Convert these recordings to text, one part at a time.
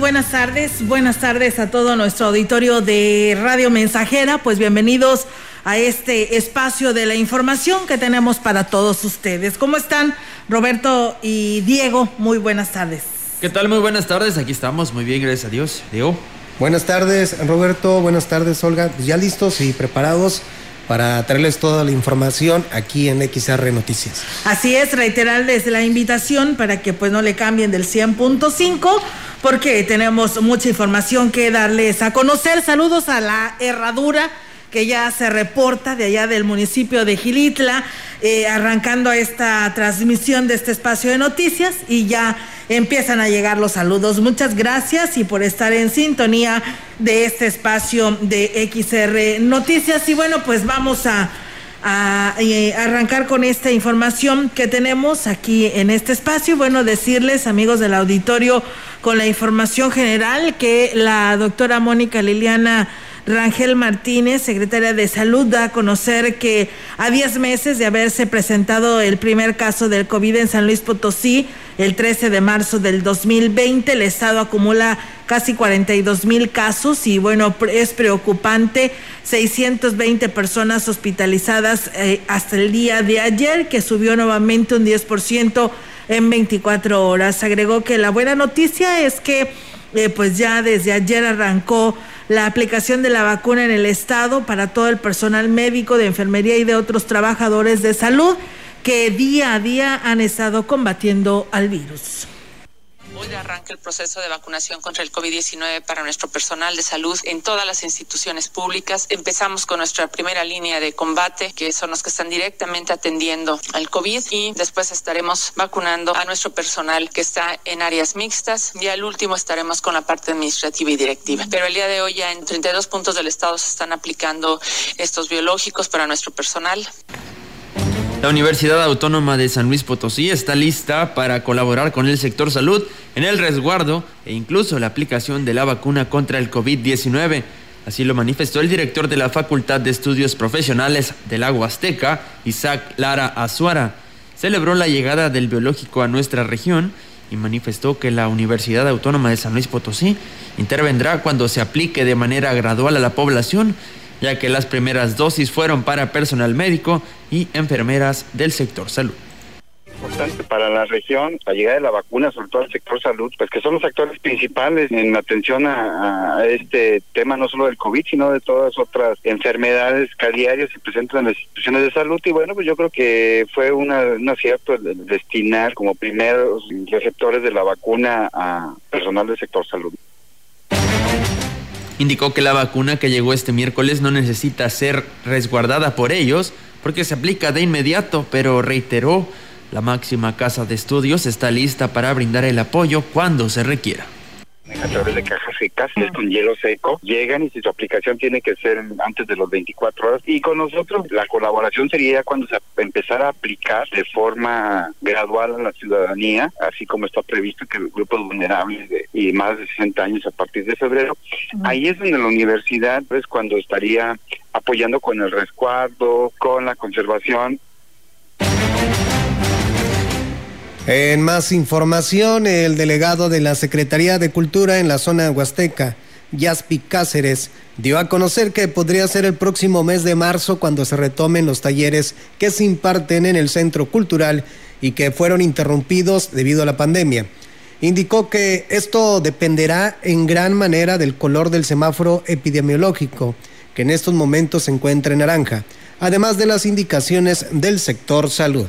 buenas tardes. Buenas tardes a todo nuestro auditorio de Radio Mensajera. Pues bienvenidos a este espacio de la información que tenemos para todos ustedes. ¿Cómo están Roberto y Diego? Muy buenas tardes. ¿Qué tal? Muy buenas tardes. Aquí estamos. Muy bien, gracias a Dios. Diego. Buenas tardes, Roberto. Buenas tardes, Olga. Pues ya listos y preparados para traerles toda la información aquí en XR Noticias. Así es, reiterarles la invitación para que pues no le cambien del 100.5 porque tenemos mucha información que darles a conocer. Saludos a la herradura que ya se reporta de allá del municipio de Gilitla, eh, arrancando esta transmisión de este espacio de noticias y ya empiezan a llegar los saludos. Muchas gracias y por estar en sintonía de este espacio de XR Noticias. Y bueno, pues vamos a, eh, arrancar con esta información que tenemos aquí en este espacio. Bueno, decirles, amigos del auditorio, con la información general que la doctora Mónica Liliana Rangel Martínez, secretaria de Salud, da a conocer que a 10 meses de haberse presentado el primer caso del COVID en San Luis Potosí, el 13 de marzo del 2020, el Estado acumula casi 42 mil casos y bueno, es preocupante 620 personas hospitalizadas eh, hasta el día de ayer, que subió nuevamente un 10% en 24 horas. Agregó que la buena noticia es que eh, pues ya desde ayer arrancó la aplicación de la vacuna en el estado para todo el personal médico, de enfermería y de otros trabajadores de salud que día a día han estado combatiendo al virus. Hoy arranca el proceso de vacunación contra el COVID-19 para nuestro personal de salud en todas las instituciones públicas. Empezamos con nuestra primera línea de combate, que son los que están directamente atendiendo al COVID, y después estaremos vacunando a nuestro personal que está en áreas mixtas y al último estaremos con la parte administrativa y directiva. Pero el día de hoy ya en 32 puntos del estado se están aplicando estos biológicos para nuestro personal. La Universidad Autónoma de San Luis Potosí está lista para colaborar con el sector salud en el resguardo e incluso la aplicación de la vacuna contra el COVID-19. Así lo manifestó el director de la Facultad de Estudios Profesionales del Agua Azteca, Isaac Lara Azuara. Celebró la llegada del biológico a nuestra región y manifestó que la Universidad Autónoma de San Luis Potosí intervendrá cuando se aplique de manera gradual a la población ya que las primeras dosis fueron para personal médico y enfermeras del sector salud importante para la región, la llegada de la vacuna, sobre todo al sector salud, pues que son los actores principales en atención a, este tema, no solo del COVID, sino de todas otras enfermedades que diario se presentan en las instituciones de salud. Y bueno, pues yo creo que fue una, un acierto destinar como primeros receptores de la vacuna a personal del sector salud. Indicó que la vacuna que llegó este miércoles no necesita ser resguardada por ellos porque se aplica de inmediato, pero reiteró, la máxima casa de estudios está lista para brindar el apoyo cuando se requiera a través de cajas secas, es con hielo seco, llegan y si su aplicación tiene que ser antes de los 24 horas. Y con nosotros la colaboración sería cuando se empezara a aplicar de forma gradual a la ciudadanía, así como está previsto que los grupos vulnerables de, y más de 60 años a partir de febrero. Ahí es donde la universidad, pues cuando estaría apoyando con el resguardo, con la conservación en más información, el delegado de la Secretaría de Cultura en la zona huasteca, Yaspi Cáceres, dio a conocer que podría ser el próximo mes de marzo cuando se retomen los talleres que se imparten en el centro cultural y que fueron interrumpidos debido a la pandemia. Indicó que esto dependerá en gran manera del color del semáforo epidemiológico, que en estos momentos se encuentra en naranja, además de las indicaciones del sector salud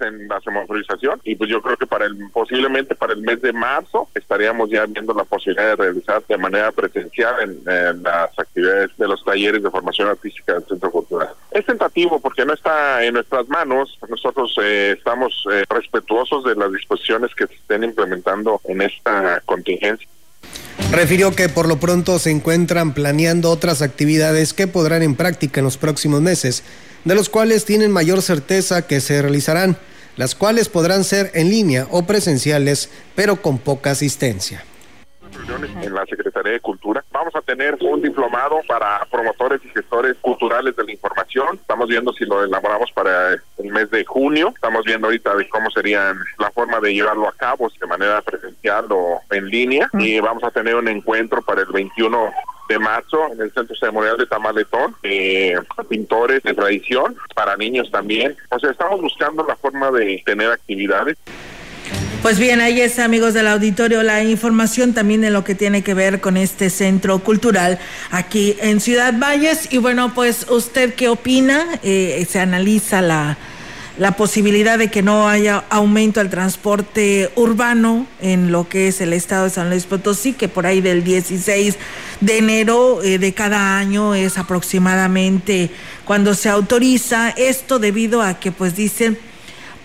en la semaforización y pues yo creo que para el posiblemente para el mes de marzo estaríamos ya viendo la posibilidad de realizar de manera presencial en, las actividades de los talleres de formación artística del Centro Cultural. Es tentativo porque no está en nuestras manos. Nosotros eh, estamos eh, respetuosos de las disposiciones que se estén implementando en esta contingencia. Refirió que por lo pronto se encuentran planeando otras actividades que podrán en práctica en los próximos meses de los cuales tienen mayor certeza que se realizarán, las cuales podrán ser en línea o presenciales, pero con poca asistencia. Reuniones en la Secretaría de Cultura. Vamos a tener un diplomado para promotores y gestores culturales de la información. Estamos viendo si lo elaboramos para el mes de junio. Estamos viendo ahorita cómo sería la forma de llevarlo a cabo, de manera presencial o en línea. Y vamos a tener un encuentro para el 21 de marzo en el Centro Ceremonial de Tamaletón, eh, pintores de tradición, para niños también. O sea, estamos buscando la forma de tener actividades. Pues bien, ahí es, amigos del auditorio, la información también de lo que tiene que ver con este centro cultural aquí en Ciudad Valles. Y bueno, pues, ¿usted qué opina? Eh, se analiza la, la posibilidad de que no haya aumento al transporte urbano en lo que es el estado de San Luis Potosí, que por ahí del 16 de enero eh, de cada año es aproximadamente cuando se autoriza esto debido a que pues dicen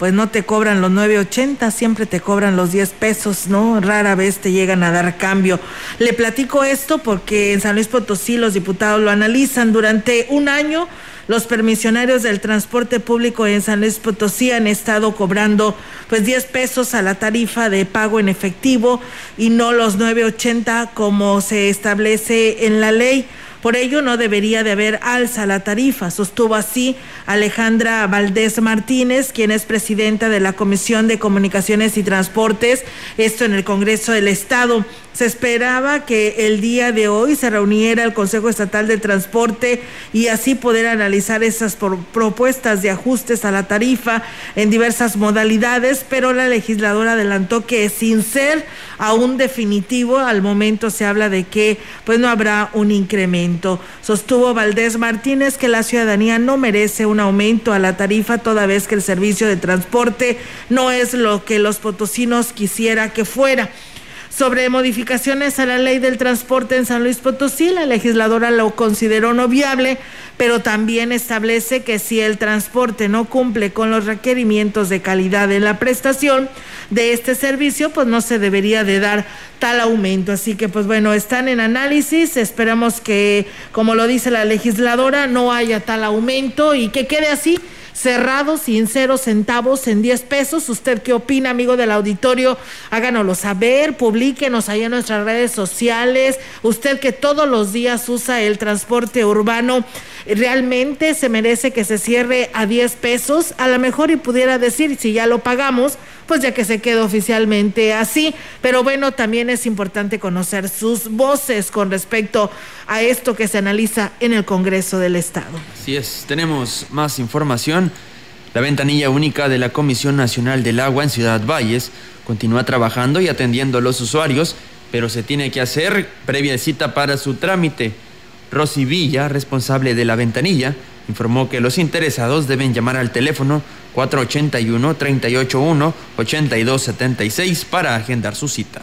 pues no te cobran los 9.80, siempre te cobran los 10 pesos, ¿no? Rara vez te llegan a dar cambio. Le platico esto porque en San Luis Potosí los diputados lo analizan durante un año. Los permisionarios del transporte público en San Luis Potosí han estado cobrando pues 10 pesos a la tarifa de pago en efectivo y no los 9.80 como se establece en la ley. Por ello, no debería de haber alza a la tarifa, sostuvo así Alejandra Valdés Martínez, quien es presidenta de la Comisión de Comunicaciones y Transportes, esto en el Congreso del Estado. Se esperaba que el día de hoy se reuniera el Consejo Estatal de Transporte y así poder analizar esas propuestas de ajustes a la tarifa en diversas modalidades, pero la legisladora adelantó que sin ser aún definitivo, al momento se habla de que pues no habrá un incremento. Sostuvo Valdés Martínez que la ciudadanía no merece un aumento a la tarifa toda vez que el servicio de transporte no es lo que los potosinos quisiera que fuera sobre modificaciones a la ley del transporte en San Luis Potosí. La legisladora lo consideró no viable, pero también establece que si el transporte no cumple con los requerimientos de calidad de la prestación de este servicio, pues no se debería de dar tal aumento. Así que, pues bueno, están en análisis. Esperamos que, como lo dice la legisladora, no haya tal aumento y que quede así cerrado, sin cero centavos en 10 pesos. ¿Usted qué opina, amigo del auditorio? Háganoslo saber, publíquenos ahí en nuestras redes sociales. Usted que todos los días usa el transporte urbano, ¿realmente se merece que se cierre a 10 pesos? A lo mejor y pudiera decir, si ya lo pagamos, pues ya que se quedó oficialmente así. Pero bueno, también es importante conocer sus voces con respecto a esto que se analiza en el Congreso del Estado. Así es, tenemos más información. La ventanilla única de la Comisión Nacional del Agua en Ciudad Valles continúa trabajando y atendiendo a los usuarios, pero se tiene que hacer previa cita para su trámite. Rosy Villa, responsable de la ventanilla, informó que los interesados deben llamar al teléfono 481-381-8276 para agendar su cita.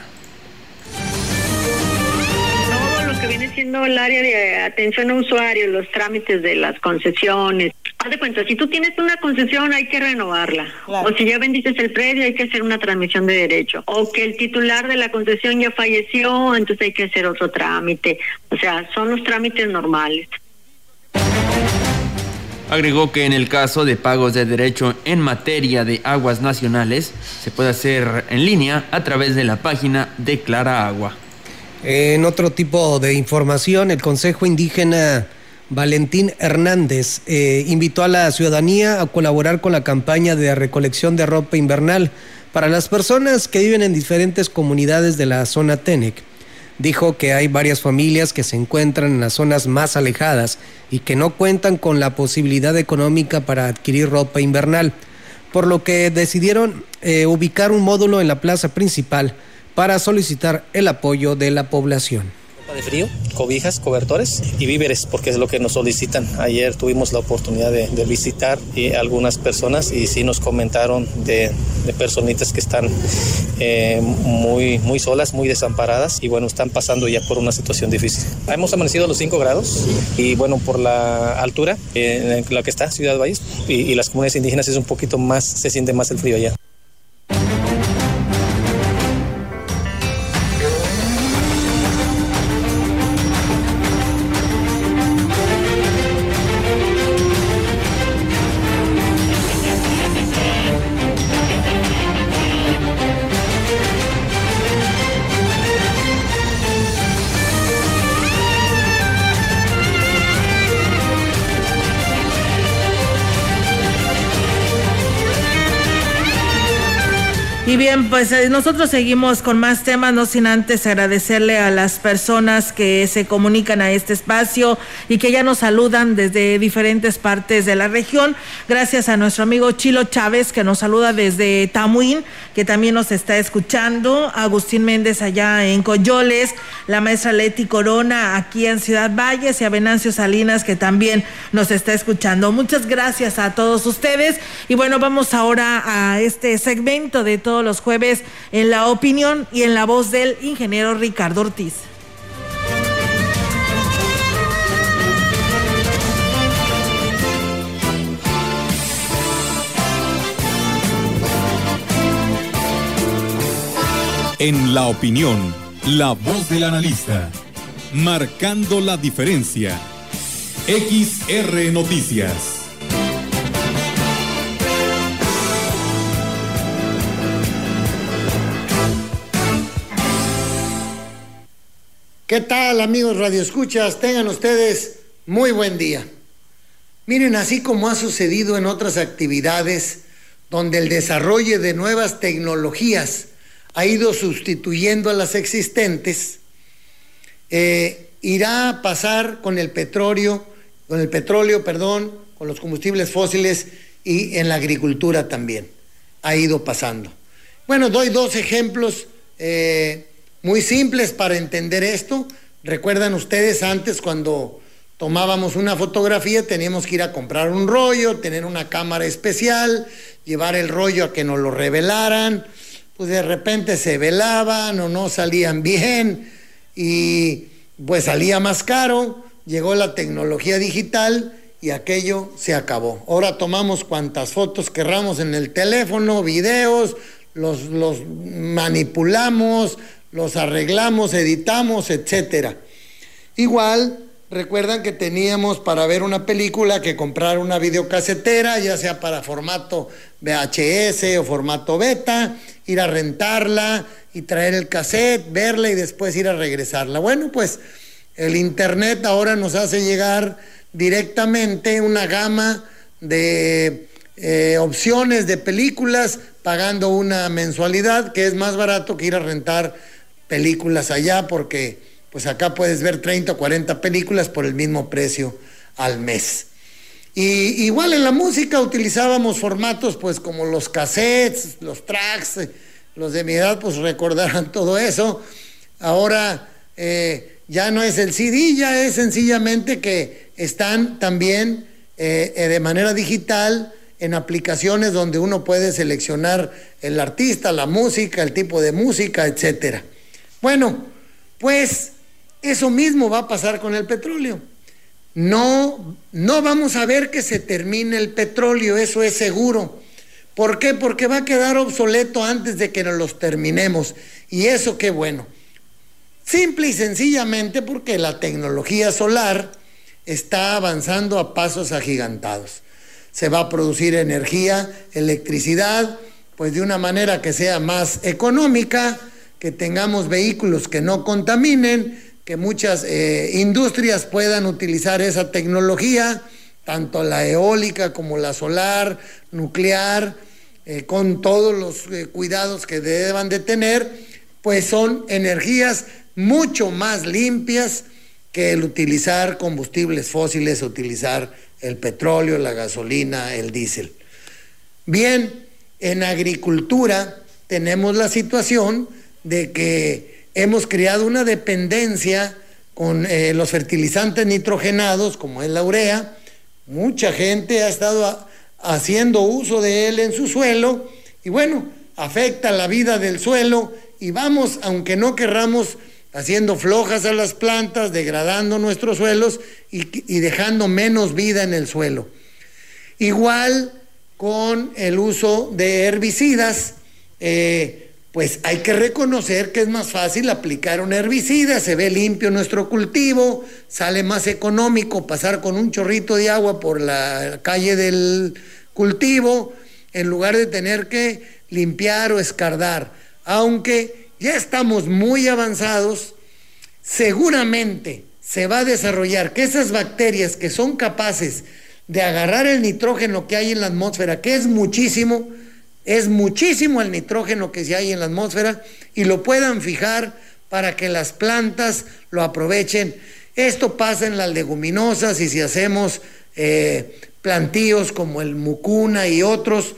Todo lo que viene siendo el área de atención a usuarios, los trámites de las concesiones. Haz de cuenta, si tú tienes una concesión hay que renovarla. O si ya bendices el predio hay que hacer una transmisión de derecho. O que el titular de la concesión ya falleció, entonces hay que hacer otro trámite. O sea, son los trámites normales. Agregó que en el caso de pagos de derecho en materia de aguas nacionales se puede hacer en línea a través de la página Declara Agua. En otro tipo de información, el Consejo Indígena Valentín Hernández eh, invitó a la ciudadanía a colaborar con la campaña de recolección de ropa invernal para las personas que viven en diferentes comunidades de la zona TENEC dijo que hay varias familias que se encuentran en las zonas más alejadas y que no cuentan con la posibilidad económica para adquirir ropa invernal, por lo que decidieron eh, ubicar un módulo en la plaza principal para solicitar el apoyo de la población de frío, cobijas, cobertores y víveres, porque es lo que nos solicitan. Ayer tuvimos la oportunidad de, visitar algunas personas y sí nos comentaron de, personitas que están eh, muy, muy solas, muy desamparadas y bueno, están pasando ya por una situación difícil. Hemos amanecido a los 5 grados y bueno, por la altura en la que está Ciudad Valles y, y las comunidades indígenas es un poquito más, se siente más el frío allá. Pues eh, nosotros seguimos con más temas, no sin antes agradecerle a las personas que se comunican a este espacio y que ya nos saludan desde diferentes partes de la región. Gracias a nuestro amigo Chilo Chávez que nos saluda desde Tamuín, que también nos está escuchando. Agustín Méndez allá en Coyoles, la maestra Leti Corona aquí en Ciudad Valles y a Venancio Salinas que también nos está escuchando. Muchas gracias a todos ustedes. Y bueno, vamos ahora a este segmento de todo los jueves en la opinión y en la voz del ingeniero Ricardo Ortiz. En la opinión, la voz del analista, marcando la diferencia. XR Noticias. ¿Qué tal amigos Radio Escuchas? Tengan ustedes muy buen día. Miren, así como ha sucedido en otras actividades donde el desarrollo de nuevas tecnologías ha ido sustituyendo a las existentes, eh, irá a pasar con el petróleo, con el petróleo, perdón, con los combustibles fósiles y en la agricultura también. Ha ido pasando. Bueno, doy dos ejemplos. Eh, muy simples para entender esto. Recuerdan ustedes antes cuando tomábamos una fotografía teníamos que ir a comprar un rollo, tener una cámara especial, llevar el rollo a que nos lo revelaran, pues de repente se velaban o no salían bien y pues salía más caro, llegó la tecnología digital y aquello se acabó. Ahora tomamos cuantas fotos querramos en el teléfono, videos, los, los manipulamos, los arreglamos, editamos, etcétera. Igual, recuerdan que teníamos para ver una película que comprar una videocasetera, ya sea para formato VHS o formato beta, ir a rentarla y traer el cassette, verla y después ir a regresarla. Bueno, pues el internet ahora nos hace llegar directamente una gama de eh, opciones de películas pagando una mensualidad que es más barato que ir a rentar películas allá porque pues acá puedes ver 30 o 40 películas por el mismo precio al mes. Y igual en la música utilizábamos formatos pues como los cassettes, los tracks, eh, los de mi edad pues recordarán todo eso. Ahora eh, ya no es el CD, ya es sencillamente que están también eh, de manera digital en aplicaciones donde uno puede seleccionar el artista, la música, el tipo de música, etcétera. Bueno, pues eso mismo va a pasar con el petróleo. No, no vamos a ver que se termine el petróleo, eso es seguro. ¿Por qué? Porque va a quedar obsoleto antes de que nos los terminemos. Y eso qué bueno. Simple y sencillamente porque la tecnología solar está avanzando a pasos agigantados. Se va a producir energía, electricidad, pues de una manera que sea más económica, que tengamos vehículos que no contaminen, que muchas eh, industrias puedan utilizar esa tecnología, tanto la eólica como la solar, nuclear, eh, con todos los eh, cuidados que deban de tener, pues son energías mucho más limpias que el utilizar combustibles fósiles, utilizar el petróleo, la gasolina, el diésel. Bien, en agricultura tenemos la situación de que hemos creado una dependencia con eh, los fertilizantes nitrogenados, como es la urea. Mucha gente ha estado haciendo uso de él en su suelo y bueno, afecta la vida del suelo y vamos, aunque no querramos, haciendo flojas a las plantas, degradando nuestros suelos y, dejando menos vida en el suelo. Igual con el uso de herbicidas. Eh, pues hay que reconocer que es más fácil aplicar un herbicida, se ve limpio nuestro cultivo, sale más económico pasar con un chorrito de agua por la calle del cultivo en lugar de tener que limpiar o escardar. Aunque ya estamos muy avanzados, seguramente se va a desarrollar que esas bacterias que son capaces de agarrar el nitrógeno que hay en la atmósfera, que es muchísimo, Es muchísimo el nitrógeno que se hay en la atmósfera y lo puedan fijar para que las plantas lo aprovechen. Esto pasa en las leguminosas y si hacemos eh, plantíos como el mucuna y otros,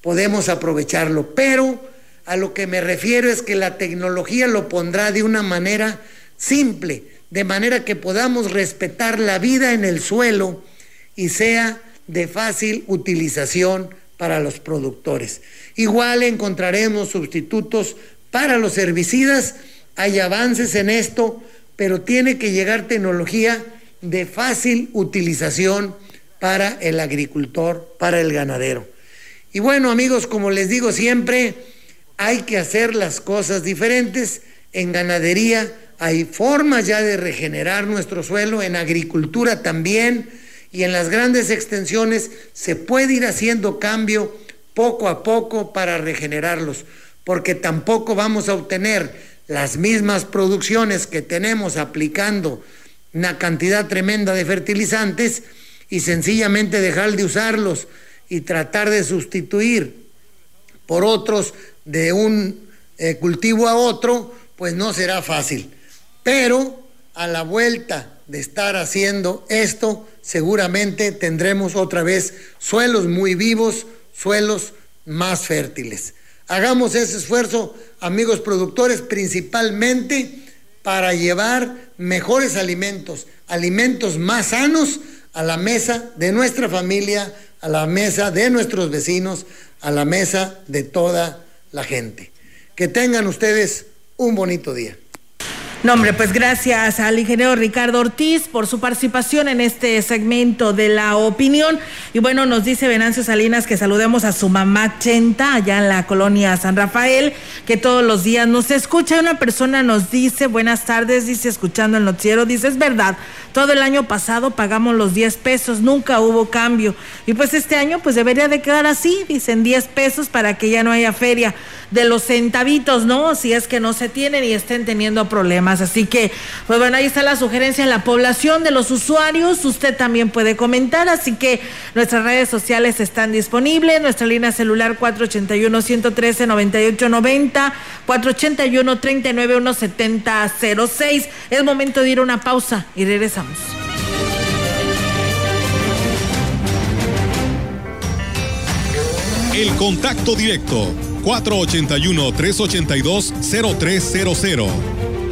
podemos aprovecharlo. Pero a lo que me refiero es que la tecnología lo pondrá de una manera simple, de manera que podamos respetar la vida en el suelo y sea de fácil utilización para los productores. Igual encontraremos sustitutos para los herbicidas, hay avances en esto, pero tiene que llegar tecnología de fácil utilización para el agricultor, para el ganadero. Y bueno amigos, como les digo siempre, hay que hacer las cosas diferentes. En ganadería hay formas ya de regenerar nuestro suelo, en agricultura también, y en las grandes extensiones se puede ir haciendo cambio poco a poco para regenerarlos, porque tampoco vamos a obtener las mismas producciones que tenemos aplicando una cantidad tremenda de fertilizantes y sencillamente dejar de usarlos y tratar de sustituir por otros de un eh, cultivo a otro, pues no será fácil. Pero a la vuelta de estar haciendo esto, seguramente tendremos otra vez suelos muy vivos, suelos más fértiles. Hagamos ese esfuerzo, amigos productores, principalmente para llevar mejores alimentos, alimentos más sanos a la mesa de nuestra familia, a la mesa de nuestros vecinos, a la mesa de toda la gente. Que tengan ustedes un bonito día. No, hombre, pues gracias al ingeniero Ricardo Ortiz por su participación en este segmento de la opinión. Y bueno, nos dice Venancio Salinas que saludemos a su mamá Chenta, allá en la colonia San Rafael, que todos los días nos escucha. Una persona nos dice, buenas tardes, dice, escuchando el noticiero, dice, es verdad, todo el año pasado pagamos los 10 pesos, nunca hubo cambio. Y pues este año pues debería de quedar así, dicen 10 pesos para que ya no haya feria de los centavitos, ¿no? Si es que no se tienen y estén teniendo problemas. Así que, pues bueno, ahí está la sugerencia en la población de los usuarios. Usted también puede comentar, así que nuestras redes sociales están disponibles. Nuestra línea celular 481-113-9890, 481-391-7006. Es momento de ir a una pausa y regresamos. El contacto directo 481-382-0300.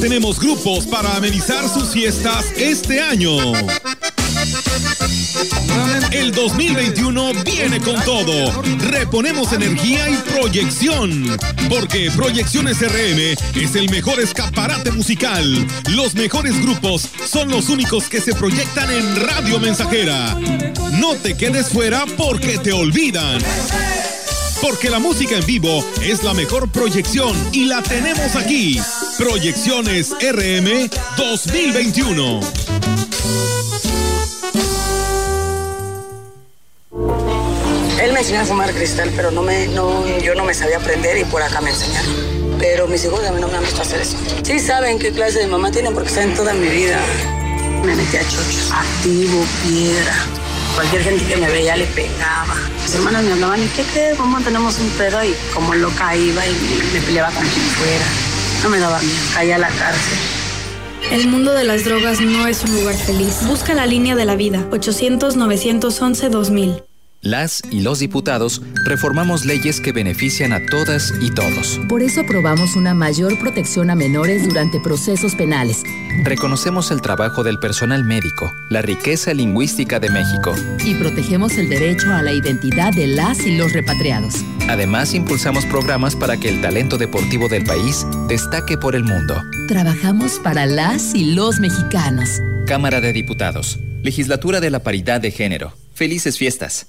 Tenemos grupos para amenizar sus fiestas este año. El 2021 viene con todo. Reponemos energía y proyección. Porque Proyecciones RM es el mejor escaparate musical. Los mejores grupos son los únicos que se proyectan en Radio Mensajera. No te quedes fuera porque te olvidan. Porque la música en vivo es la mejor proyección y la tenemos aquí. Proyecciones RM 2021. Él me enseñó a fumar cristal, pero no me, no, yo no me sabía aprender y por acá me enseñaron. Pero mis hijos a mí no me han visto hacer eso. Sí saben qué clase de mamá tienen porque saben toda mi vida. Me metí a chochos, activo, piedra. Cualquier gente que me veía le pegaba. Mis hermanas me hablaban, ¿y qué qué? ¿Cómo tenemos un pedo? Y como loca iba y me peleaba con quien fuera. No me daba miedo, caía a la cárcel. El mundo de las drogas no es un lugar feliz. Busca la línea de la vida, 800-911-2000. Las y los diputados reformamos leyes que benefician a todas y todos. Por eso aprobamos una mayor protección a menores durante procesos penales. Reconocemos el trabajo del personal médico, la riqueza lingüística de México. Y protegemos el derecho a la identidad de las y los repatriados. Además, impulsamos programas para que el talento deportivo del país destaque por el mundo. Trabajamos para las y los mexicanos. Cámara de Diputados. Legislatura de la Paridad de Género. Felices fiestas.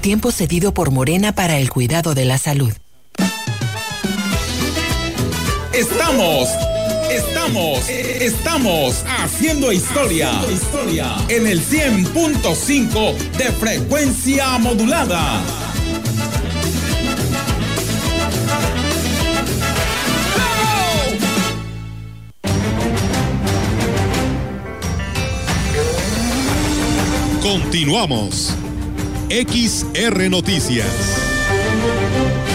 Tiempo cedido por Morena para el cuidado de la salud. Estamos, estamos, estamos haciendo historia, historia en el 100.5 de frecuencia modulada. Continuamos. XR Noticias.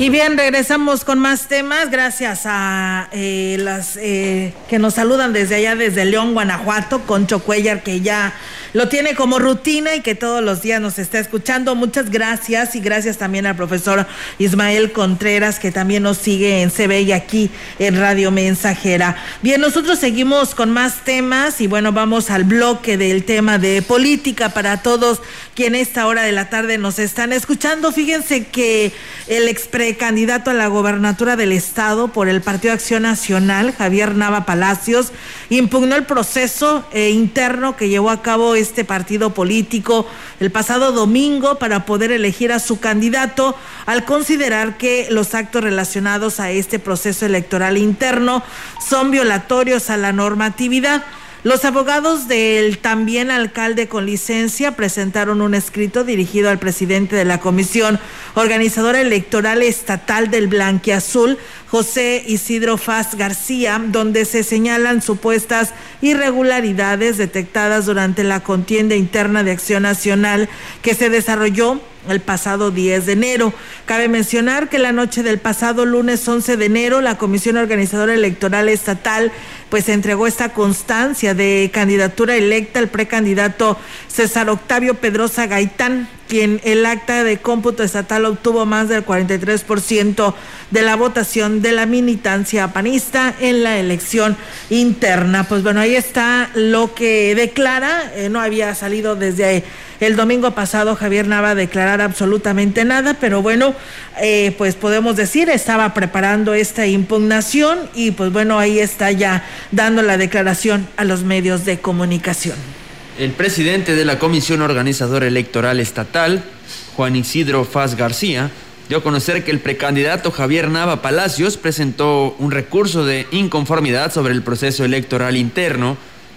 Y bien, regresamos con más temas. Gracias a eh, las eh, que nos saludan desde allá, desde León, Guanajuato, Concho Cuellar, que ya lo tiene como rutina y que todos los días nos está escuchando. Muchas gracias y gracias también al profesor Ismael Contreras, que también nos sigue en CB y aquí en Radio Mensajera. Bien, nosotros seguimos con más temas y bueno, vamos al bloque del tema de política para todos quienes esta hora de la tarde nos están escuchando. Fíjense que el ex candidato a la gobernatura del estado por el Partido Acción Nacional, Javier Nava Palacios, impugnó el proceso eh, interno que llevó a cabo este partido político el pasado domingo para poder elegir a su candidato al considerar que los actos relacionados a este proceso electoral interno son violatorios a la normatividad. Los abogados del también alcalde con licencia presentaron un escrito dirigido al presidente de la Comisión Organizadora Electoral Estatal del Blanquiazul, José Isidro Faz García, donde se señalan supuestas irregularidades detectadas durante la contienda interna de Acción Nacional que se desarrolló el pasado 10 de enero. Cabe mencionar que la noche del pasado lunes 11 de enero la Comisión Organizadora Electoral Estatal pues entregó esta constancia de candidatura electa al precandidato César Octavio Pedrosa Gaitán, quien el acta de cómputo estatal obtuvo más del 43% de la votación de la militancia panista en la elección interna. Pues bueno, ahí está lo que declara, eh, no había salido desde el domingo pasado Javier Nava a declarar absolutamente nada, pero bueno, eh, pues podemos decir, estaba preparando esta impugnación y pues bueno, ahí está ya dando la declaración a los medios de comunicación. El presidente de la Comisión Organizadora Electoral Estatal, Juan Isidro Faz García, dio a conocer que el precandidato Javier Nava Palacios presentó un recurso de inconformidad sobre el proceso electoral interno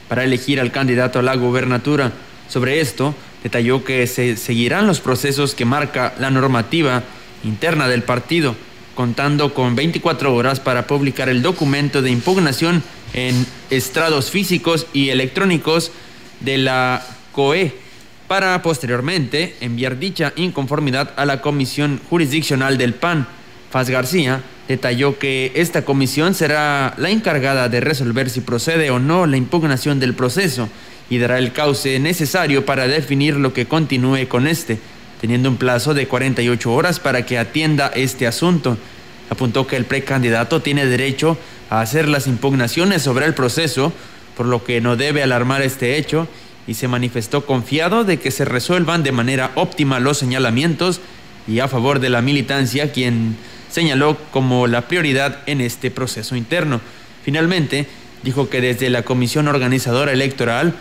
para elegir al candidato a la gubernatura. Sobre esto, detalló que se seguirán los procesos que marca la normativa interna del partido, contando con 24 horas para publicar el documento de impugnación en estrados físicos y electrónicos de la COE para posteriormente enviar dicha inconformidad a la Comisión Jurisdiccional del PAN. Faz García detalló que esta comisión será la encargada de resolver si procede o no la impugnación del proceso y dará el cauce necesario para definir lo que continúe con este, teniendo un plazo de 48 horas para que atienda este asunto. Apuntó que el precandidato tiene derecho a hacer las impugnaciones sobre el proceso, por lo que no debe alarmar este hecho, y se manifestó confiado de que se resuelvan de manera óptima los señalamientos y a favor de la militancia, quien señaló como la prioridad en este proceso interno. Finalmente, dijo que desde la Comisión Organizadora Electoral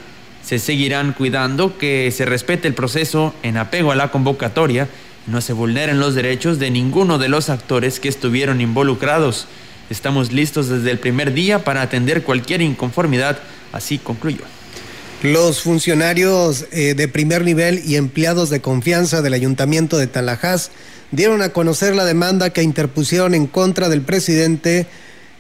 se seguirán cuidando que se respete el proceso en apego a la convocatoria no se vulneren los derechos de ninguno de los actores que estuvieron involucrados. Estamos listos desde el primer día para atender cualquier inconformidad, así concluyó. Los funcionarios eh, de primer nivel y empleados de confianza del Ayuntamiento de Talajás dieron a conocer la demanda que interpusieron en contra del presidente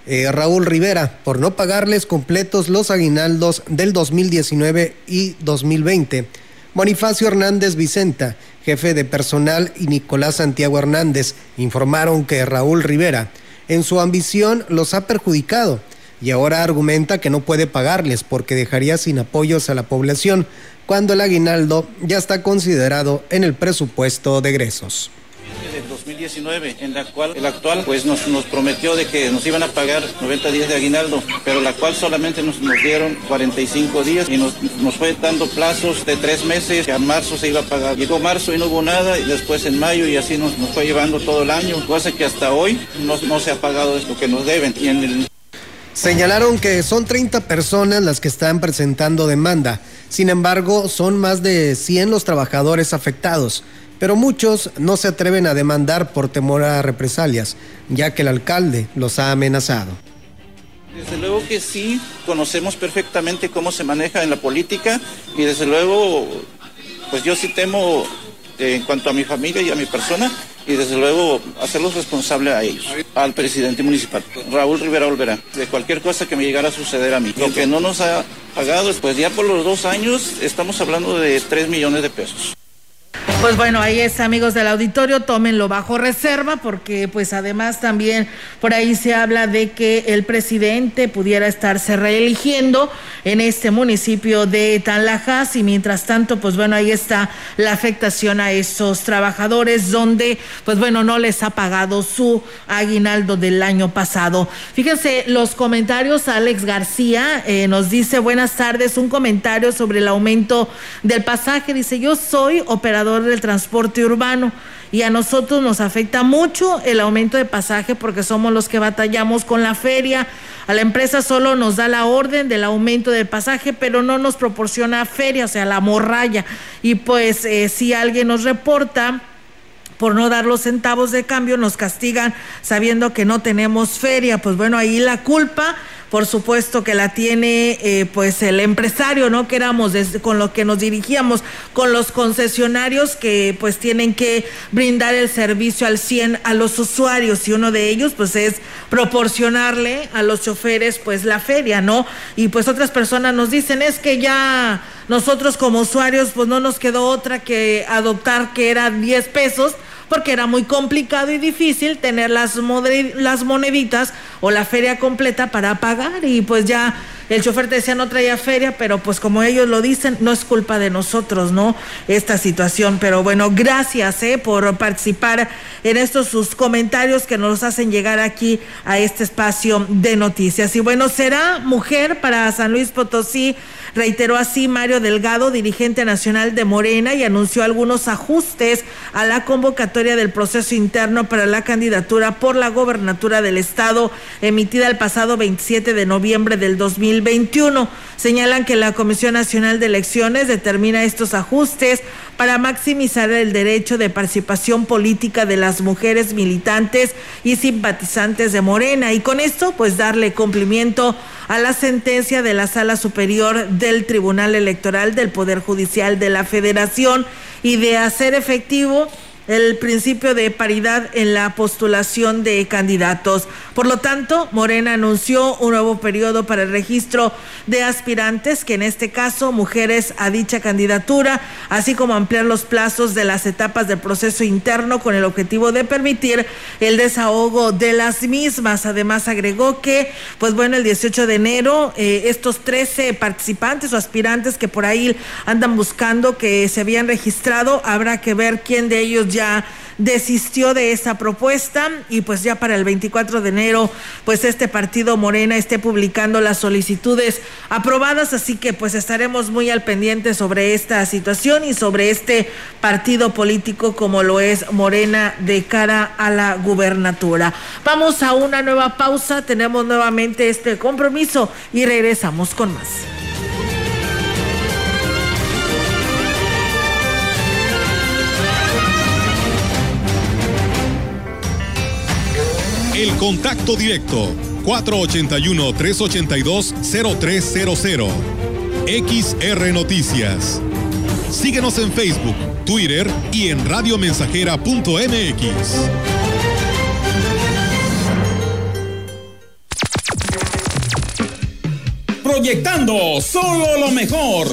eh, Raúl Rivera por no pagarles completos los aguinaldos del 2019 y 2020. Bonifacio Hernández Vicenta, jefe de personal, y Nicolás Santiago Hernández informaron que Raúl Rivera, en su ambición, los ha perjudicado y ahora argumenta que no puede pagarles porque dejaría sin apoyos a la población cuando el aguinaldo ya está considerado en el presupuesto de egresos. 2019, en la cual el actual pues nos, nos prometió de que nos iban a pagar 90 días de aguinaldo, pero la cual solamente nos, nos dieron 45 días y nos, nos fue dando plazos de tres meses, que a marzo se iba a pagar. Llegó marzo y no hubo nada, y después en mayo y así nos, nos fue llevando todo el año, cosa que hasta hoy no, no se ha pagado esto que nos deben. Señalaron que son 30 personas las que están presentando demanda. Sin embargo, son más de 100 los trabajadores afectados pero muchos no se atreven a demandar por temor a represalias, ya que el alcalde los ha amenazado. Desde luego que sí, conocemos perfectamente cómo se maneja en la política y desde luego, pues yo sí temo eh, en cuanto a mi familia y a mi persona y desde luego hacerlos responsables a ellos, al presidente municipal, Raúl Rivera Olvera, de cualquier cosa que me llegara a suceder a mí. Lo que no nos ha pagado, pues ya por los dos años estamos hablando de 3 millones de pesos. Pues bueno, ahí es amigos del auditorio, tómenlo bajo reserva porque pues además también por ahí se habla de que el presidente pudiera estarse reeligiendo en este municipio de Tanlajas y mientras tanto pues bueno, ahí está la afectación a esos trabajadores donde pues bueno, no les ha pagado su aguinaldo del año pasado. Fíjense los comentarios, Alex García eh, nos dice buenas tardes, un comentario sobre el aumento del pasaje, dice yo soy operador del transporte urbano y a nosotros nos afecta mucho el aumento de pasaje porque somos los que batallamos con la feria. A la empresa solo nos da la orden del aumento de pasaje, pero no nos proporciona feria, o sea, la morralla. Y pues eh, si alguien nos reporta por no dar los centavos de cambio, nos castigan sabiendo que no tenemos feria. Pues bueno, ahí la culpa por supuesto que la tiene eh, pues el empresario, ¿no? Que éramos con lo que nos dirigíamos, con los concesionarios que pues tienen que brindar el servicio al 100 a los usuarios y uno de ellos pues es proporcionarle a los choferes pues la feria, ¿no? Y pues otras personas nos dicen es que ya nosotros como usuarios pues no nos quedó otra que adoptar que era 10 pesos porque era muy complicado y difícil tener las, moneditas o la feria completa para pagar y pues ya el chofer te decía no traía feria, pero pues como ellos lo dicen, no es culpa de nosotros, ¿no? Esta situación, pero bueno, gracias ¿eh? por participar en estos sus comentarios que nos hacen llegar aquí a este espacio de noticias. Y bueno, será mujer para San Luis Potosí Reiteró así Mario Delgado, dirigente nacional de Morena, y anunció algunos ajustes a la convocatoria del proceso interno para la candidatura por la gobernatura del Estado emitida el pasado 27 de noviembre del 2021. Señalan que la Comisión Nacional de Elecciones determina estos ajustes para maximizar el derecho de participación política de las mujeres militantes y simpatizantes de Morena. Y con esto pues darle cumplimiento a la sentencia de la Sala Superior del Tribunal Electoral del Poder Judicial de la Federación y de hacer efectivo el principio de paridad en la postulación de candidatos. Por lo tanto, Morena anunció un nuevo periodo para el registro de aspirantes, que en este caso mujeres a dicha candidatura, así como ampliar los plazos de las etapas del proceso interno con el objetivo de permitir el desahogo de las mismas. Además, agregó que, pues bueno, el 18 de enero, eh, estos 13 participantes o aspirantes que por ahí andan buscando que se habían registrado, habrá que ver quién de ellos ya desistió de esa propuesta y pues ya para el 24 de enero pues este partido Morena esté publicando las solicitudes aprobadas, así que pues estaremos muy al pendiente sobre esta situación y sobre este partido político como lo es Morena de cara a la gubernatura. Vamos a una nueva pausa, tenemos nuevamente este compromiso y regresamos con más. El contacto directo 481-382-0300. XR Noticias. Síguenos en Facebook, Twitter y en radiomensajera.mx. Proyectando solo lo mejor.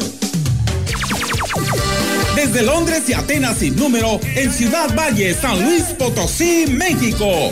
Desde Londres y Atenas sin número, en Ciudad Valle, San Luis Potosí, México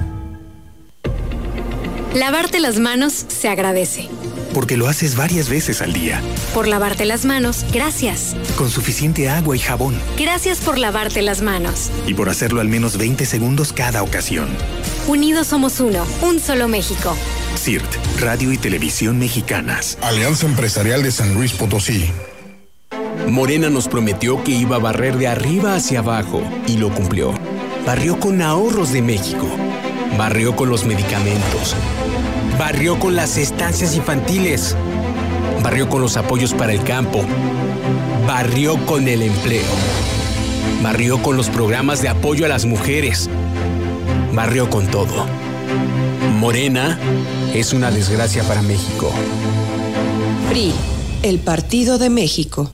Lavarte las manos se agradece. Porque lo haces varias veces al día. Por lavarte las manos, gracias. Con suficiente agua y jabón. Gracias por lavarte las manos. Y por hacerlo al menos 20 segundos cada ocasión. Unidos somos uno, un solo México. CIRT, Radio y Televisión Mexicanas. Alianza Empresarial de San Luis Potosí. Morena nos prometió que iba a barrer de arriba hacia abajo y lo cumplió. Barrió con ahorros de México Barrió con los medicamentos. Barrió con las estancias infantiles. Barrió con los apoyos para el campo. Barrió con el empleo. Barrió con los programas de apoyo a las mujeres. Barrió con todo. Morena es una desgracia para México. PRI, el Partido de México.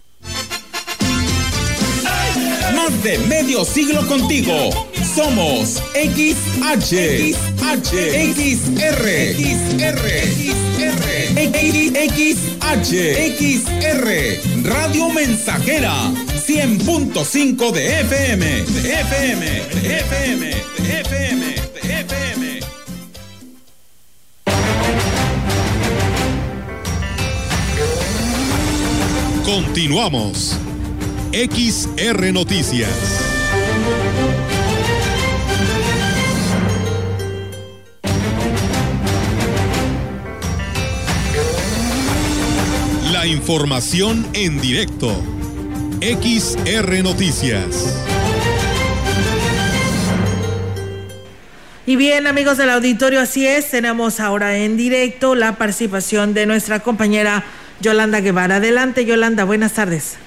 de medio siglo contigo. Somos XH, XH, XR, XR, XR, XR, Radio Mensajera, 100.5 de FM, de FM, de FM, de FM, de FM. Continuamos. XR Noticias. La información en directo. XR Noticias. Y bien, amigos del auditorio, así es, tenemos ahora en directo la participación de nuestra compañera Yolanda Guevara. Adelante, Yolanda, buenas tardes.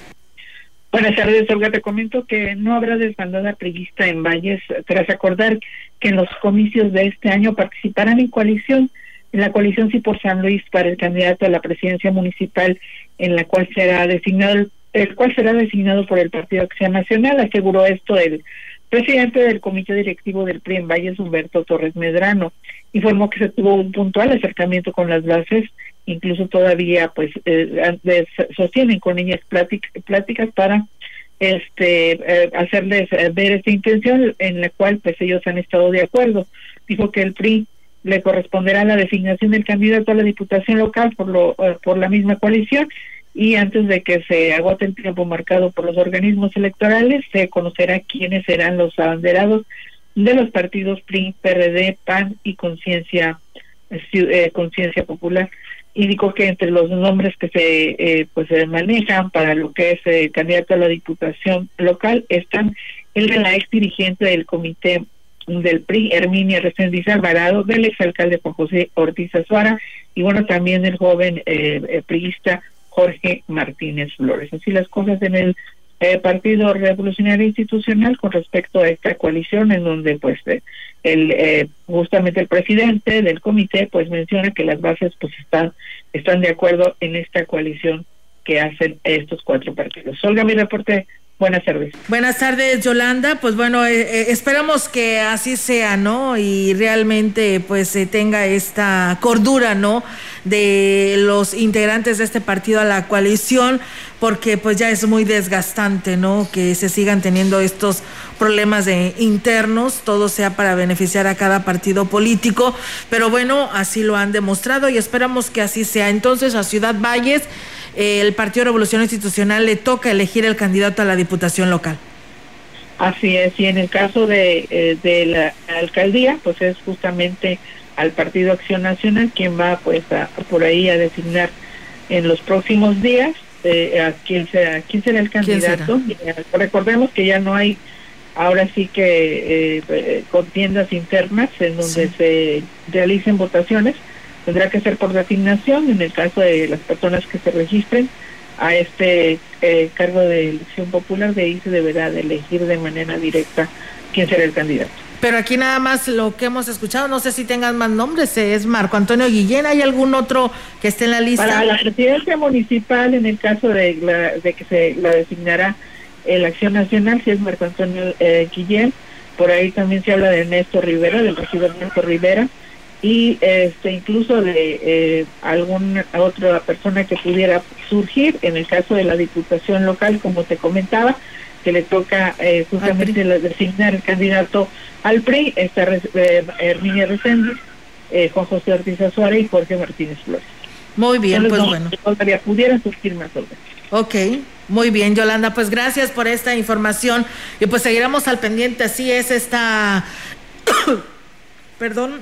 Buenas tardes, Olga. Te comento que no habrá desbandada prevista en Valles tras acordar que en los comicios de este año participarán en coalición, en la coalición Sí por San Luis para el candidato a la presidencia municipal, en la cual será designado, el cual será designado por el Partido Acción Nacional. Aseguró esto el presidente del comité directivo del PRI en Valles, Humberto Torres Medrano. Informó que se tuvo un puntual acercamiento con las bases incluso todavía pues eh, sostienen con ellas pláticas para este eh, hacerles eh, ver esta intención en la cual pues ellos han estado de acuerdo. Dijo que el PRI le corresponderá la designación del candidato a la diputación local por lo por la misma coalición y antes de que se agote el tiempo marcado por los organismos electorales se conocerá quiénes serán los abanderados de los partidos PRI, PRD, PAN y Conciencia Conciencia Popular indicó que entre los nombres que se eh, pues se manejan para lo que es el candidato a la diputación local están el de la ex dirigente del comité del PRI, Herminia Reséndiz Alvarado, del exalcalde Juan José Ortiz Azuara y bueno, también el joven eh, eh, priista Jorge Martínez Flores. Así las cosas en el eh, Partido Revolucionario Institucional con respecto a esta coalición en donde pues eh, el eh, justamente el presidente del comité pues menciona que las bases pues están están de acuerdo en esta coalición que hacen estos cuatro partidos. Olga, mi reporte Buenas tardes. Buenas tardes, Yolanda. Pues bueno, eh, eh, esperamos que así sea, ¿no? Y realmente pues se tenga esta cordura, ¿no? De los integrantes de este partido a la coalición, porque pues ya es muy desgastante, ¿no? Que se sigan teniendo estos problemas de internos, todo sea para beneficiar a cada partido político, pero bueno, así lo han demostrado y esperamos que así sea. Entonces, a Ciudad Valles el Partido Revolución Institucional le toca elegir el candidato a la diputación local. Así es, y en el caso de, eh, la alcaldía, pues es justamente al Partido Acción Nacional quien va pues por ahí a designar en los próximos días eh, a quién será, quién será el candidato. Eh, recordemos que ya no hay ahora sí que contiendas internas en donde se realicen votaciones, tendrá que ser por designación en el caso de las personas que se registren a este eh, cargo de elección popular, de ahí se deberá de elegir de manera directa quién será el candidato. Pero aquí nada más lo que hemos escuchado, no sé si tengan más nombres, es Marco Antonio Guillén, ¿hay algún otro que esté en la lista? Para la presidencia municipal, en el caso de, de que se la designará la Acción Nacional, si es Marco Antonio eh, Guillén, por ahí también se habla de Ernesto Rivera, del regidor Ernesto Rivera, y este incluso de eh, alguna otra persona que pudiera surgir en el caso de la diputación local como te comentaba que le toca eh, justamente designar el candidato al PRI está eh, Herminia Reséndiz eh, Juan José Ortiz Azuara y Jorge Martínez Flores. Muy bien pues bueno. todavía pudieran surgir más Ok, muy bien, Yolanda, pues gracias por esta información. Y pues seguiremos al pendiente, así es esta, perdón,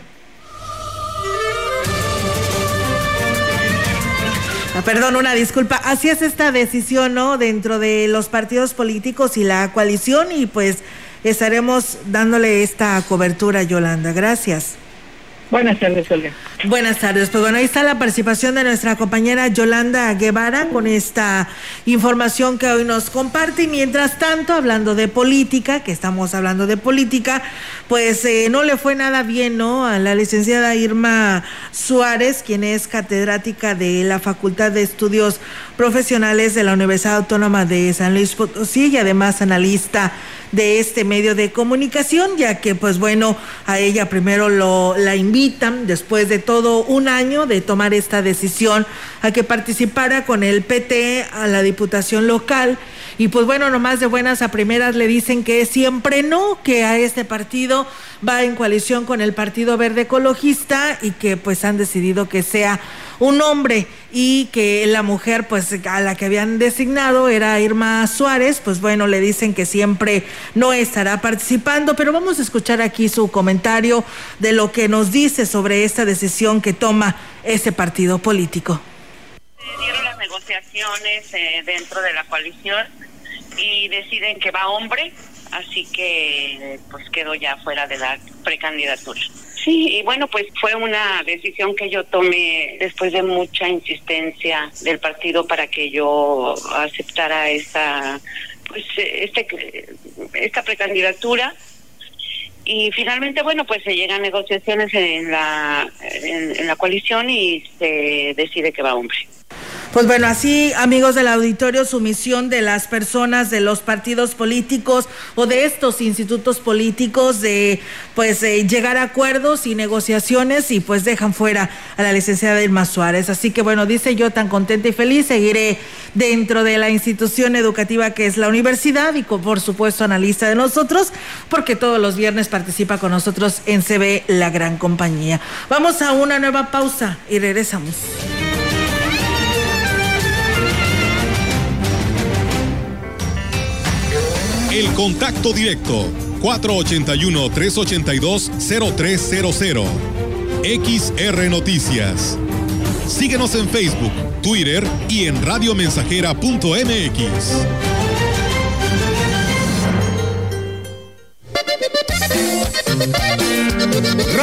perdón, una disculpa. Así es esta decisión, ¿no? Dentro de los partidos políticos y la coalición y pues estaremos dándole esta cobertura, Yolanda. Gracias. Buenas tardes, Olga. Buenas tardes. Pues bueno, ahí está la participación de nuestra compañera Yolanda Guevara con esta información que hoy nos comparte. Y mientras tanto, hablando de política, que estamos hablando de política, pues eh, no le fue nada bien, ¿no? A la licenciada Irma Suárez, quien es catedrática de la Facultad de Estudios Profesionales de la Universidad Autónoma de San Luis Potosí y además analista de este medio de comunicación, ya que pues bueno, a ella primero lo, la invitan después de todo un año de tomar esta decisión a que participara con el PT a la diputación local. Y pues bueno, nomás de buenas a primeras le dicen que siempre no, que a este partido va en coalición con el Partido Verde Ecologista y que pues han decidido que sea un hombre y que la mujer pues a la que habían designado era Irma Suárez, pues bueno, le dicen que siempre no estará participando, pero vamos a escuchar aquí su comentario de lo que nos dice sobre esta decisión que toma ese partido político. Se dieron las negociaciones eh, dentro de la coalición y deciden que va hombre, así que pues quedó ya fuera de la precandidatura. Sí, y bueno, pues fue una decisión que yo tomé después de mucha insistencia del partido para que yo aceptara esta, pues, este, esta precandidatura. Y finalmente, bueno, pues se llegan negociaciones en la, en la coalición y se decide que va hombre. Pues bueno, así amigos del auditorio, sumisión de las personas de los partidos políticos o de estos institutos políticos de pues llegar a acuerdos y negociaciones y pues dejan fuera a la licenciada Irma Suárez. Así que bueno, dice yo tan contenta y feliz, seguiré dentro de la institución educativa que es la universidad y por supuesto analista de nosotros, porque todos los viernes participa con nosotros en CB La Gran Compañía. Vamos a una nueva pausa y regresamos. El contacto directo 481-382-0300. XR Noticias. Síguenos en Facebook, Twitter y en radiomensajera.mx.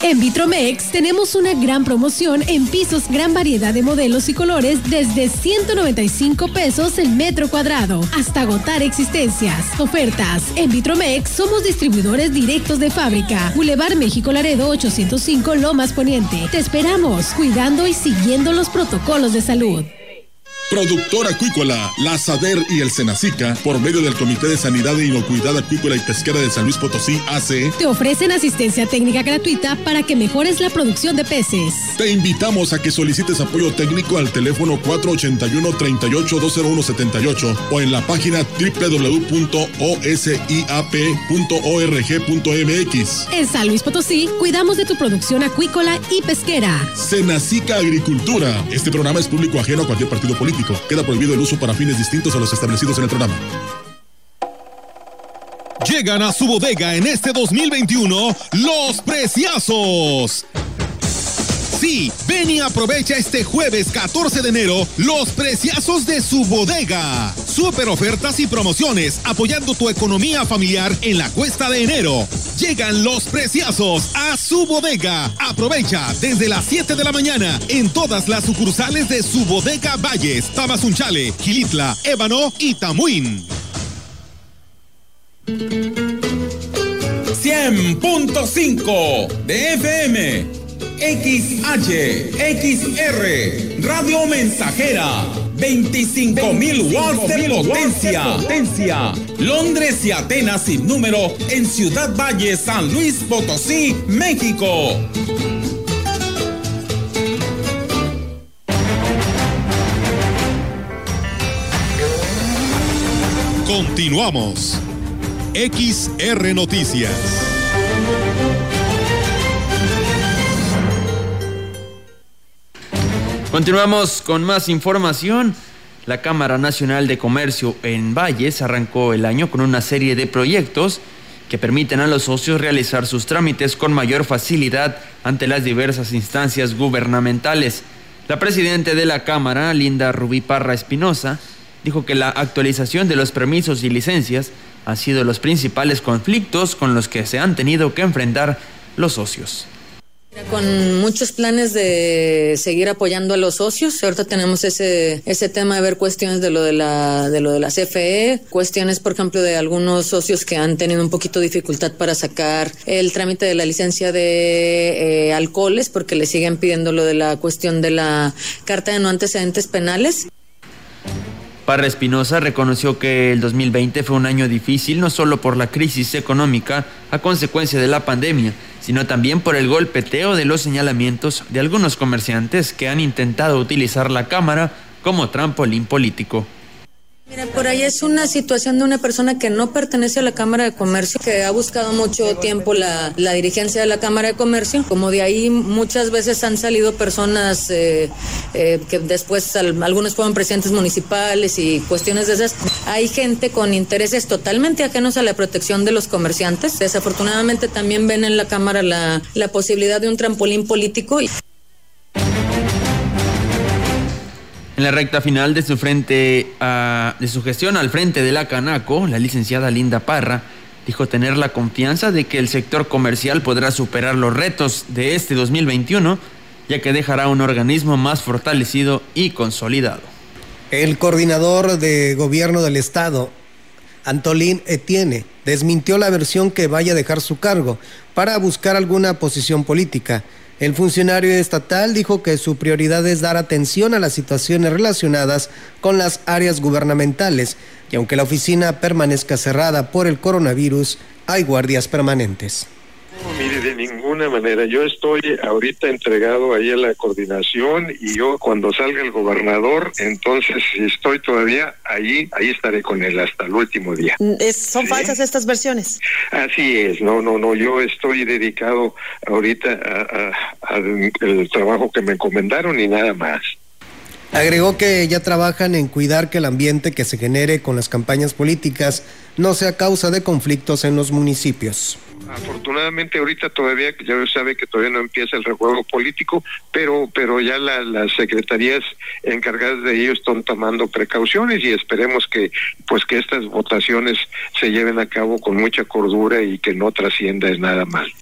En Vitromex tenemos una gran promoción en pisos, gran variedad de modelos y colores desde 195 pesos el metro cuadrado hasta agotar existencias. Ofertas. En Vitromex somos distribuidores directos de fábrica. Boulevard México Laredo 805 Lomas Poniente. Te esperamos, cuidando y siguiendo los protocolos de salud. Productora Acuícola, la SADER y el Senacica, por medio del Comité de Sanidad e Inocuidad Acuícola y Pesquera de San Luis Potosí, AC, te ofrecen asistencia técnica gratuita para que mejores la producción de peces. Te invitamos a que solicites apoyo técnico al teléfono 481-38-20178 o en la página www.osiap.org.mx. En San Luis Potosí, cuidamos de tu producción acuícola y pesquera. Senacica Agricultura. Este programa es público ajeno a cualquier partido político. Queda prohibido el uso para fines distintos a los establecidos en el programa. Llegan a su bodega en este 2021 los preciazos. Sí, ven y aprovecha este jueves 14 de enero los preciazos de su bodega. Super ofertas y promociones apoyando tu economía familiar en la cuesta de enero. Llegan los preciazos a su bodega. Aprovecha desde las 7 de la mañana en todas las sucursales de su bodega Valles, Tamazunchale, Gilitla, Ébano y Tamuín. 100.5 de FM XH, XR, Radio Mensajera, 25.000 watts de potencia. potencia. Londres y Atenas sin número en Ciudad Valle, San Luis Potosí, México. Continuamos. XR Noticias. Continuamos con más información. La Cámara Nacional de Comercio en Valles arrancó el año con una serie de proyectos que permiten a los socios realizar sus trámites con mayor facilidad ante las diversas instancias gubernamentales. La presidenta de la Cámara, Linda Rubí Parra Espinosa, dijo que la actualización de los permisos y licencias ha sido los principales conflictos con los que se han tenido que enfrentar los socios. Con muchos planes de seguir apoyando a los socios. Ahorita tenemos ese, ese tema de ver cuestiones de lo de la, de lo de la CFE, cuestiones, por ejemplo, de algunos socios que han tenido un poquito de dificultad para sacar el trámite de la licencia de eh, alcoholes, porque le siguen pidiendo lo de la cuestión de la carta de no antecedentes penales. Parra Espinosa reconoció que el 2020 fue un año difícil no solo por la crisis económica a consecuencia de la pandemia, sino también por el golpeteo de los señalamientos de algunos comerciantes que han intentado utilizar la Cámara como trampolín político. Mira, por ahí es una situación de una persona que no pertenece a la Cámara de Comercio, que ha buscado mucho tiempo la, la dirigencia de la Cámara de Comercio. Como de ahí muchas veces han salido personas eh, eh, que después algunos fueron presidentes municipales y cuestiones de esas. Hay gente con intereses totalmente ajenos a la protección de los comerciantes. Desafortunadamente también ven en la Cámara la, la posibilidad de un trampolín político. Y... En la recta final de su frente a, de su gestión al frente de la Canaco, la licenciada Linda Parra dijo tener la confianza de que el sector comercial podrá superar los retos de este 2021, ya que dejará un organismo más fortalecido y consolidado. El coordinador de gobierno del estado, Antolín Etienne, desmintió la versión que vaya a dejar su cargo para buscar alguna posición política. El funcionario estatal dijo que su prioridad es dar atención a las situaciones relacionadas con las áreas gubernamentales y aunque la oficina permanezca cerrada por el coronavirus, hay guardias permanentes. No, mire, de ninguna manera. Yo estoy ahorita entregado ahí a la coordinación y yo cuando salga el gobernador, entonces si estoy todavía ahí, ahí estaré con él hasta el último día. Mm, ¿Son falsas estas versiones? Así es, no, no, no. Yo estoy dedicado ahorita al trabajo que me encomendaron y nada más. Agregó que ya trabajan en cuidar que el ambiente que se genere con las campañas políticas no sea causa de conflictos en los municipios. Afortunadamente ahorita todavía, ya sabe que todavía no empieza el rejuego político, pero pero ya las secretarías encargadas de ello están tomando precauciones y esperemos que pues que estas votaciones se lleven a cabo con mucha cordura y que no trascienda nada mal.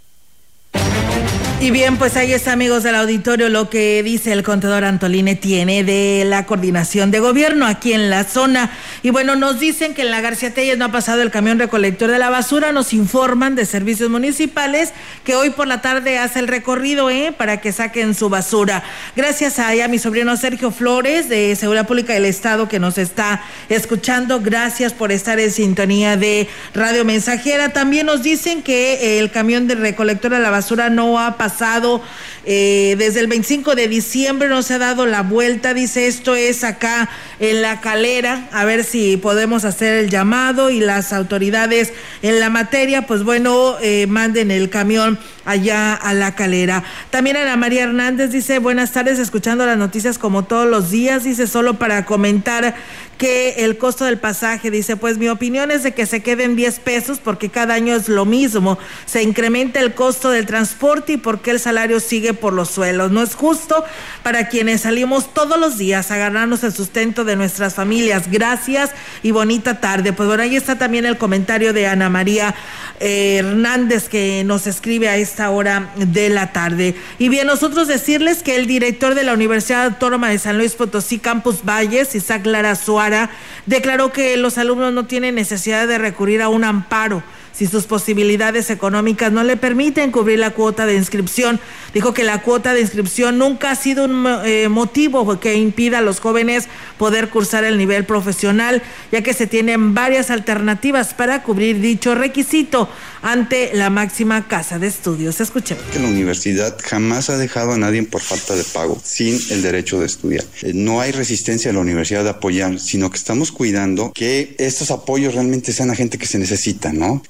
Y bien, pues ahí está, amigos del auditorio, lo que dice el contador Antoline tiene de la coordinación de gobierno aquí en la zona. Y bueno, nos dicen que en la García Telles no ha pasado el camión recolector de la basura. Nos informan de servicios municipales que hoy por la tarde hace el recorrido ¿eh? para que saquen su basura. Gracias a, a mi sobrino Sergio Flores de Seguridad Pública del Estado que nos está escuchando. Gracias por estar en sintonía de Radio Mensajera. También nos dicen que el camión de recolector de la basura no ha pasado pasado. Eh, desde el 25 de diciembre no se ha dado la vuelta, dice esto es acá en la calera, a ver si podemos hacer el llamado y las autoridades en la materia, pues bueno, eh, manden el camión allá a la calera. También Ana María Hernández dice, buenas tardes, escuchando las noticias como todos los días, dice solo para comentar que el costo del pasaje, dice, pues mi opinión es de que se queden 10 pesos porque cada año es lo mismo, se incrementa el costo del transporte y porque el salario sigue por los suelos. No es justo para quienes salimos todos los días a ganarnos el sustento de nuestras familias. Gracias y bonita tarde. Pues bueno, ahí está también el comentario de Ana María eh, Hernández que nos escribe a esta hora de la tarde. Y bien, nosotros decirles que el director de la Universidad Autónoma de San Luis Potosí, Campus Valles, Isaac Lara Suara, declaró que los alumnos no tienen necesidad de recurrir a un amparo si sus posibilidades económicas no le permiten cubrir la cuota de inscripción. Dijo que la cuota de inscripción nunca ha sido un eh, motivo que impida a los jóvenes poder cursar el nivel profesional, ya que se tienen varias alternativas para cubrir dicho requisito ante la máxima casa de estudios. Escuchemos. Que la universidad jamás ha dejado a nadie por falta de pago, sin el derecho de estudiar. Eh, no hay resistencia a la universidad de apoyar, sino que estamos cuidando que estos apoyos realmente sean a gente que se necesita, ¿no?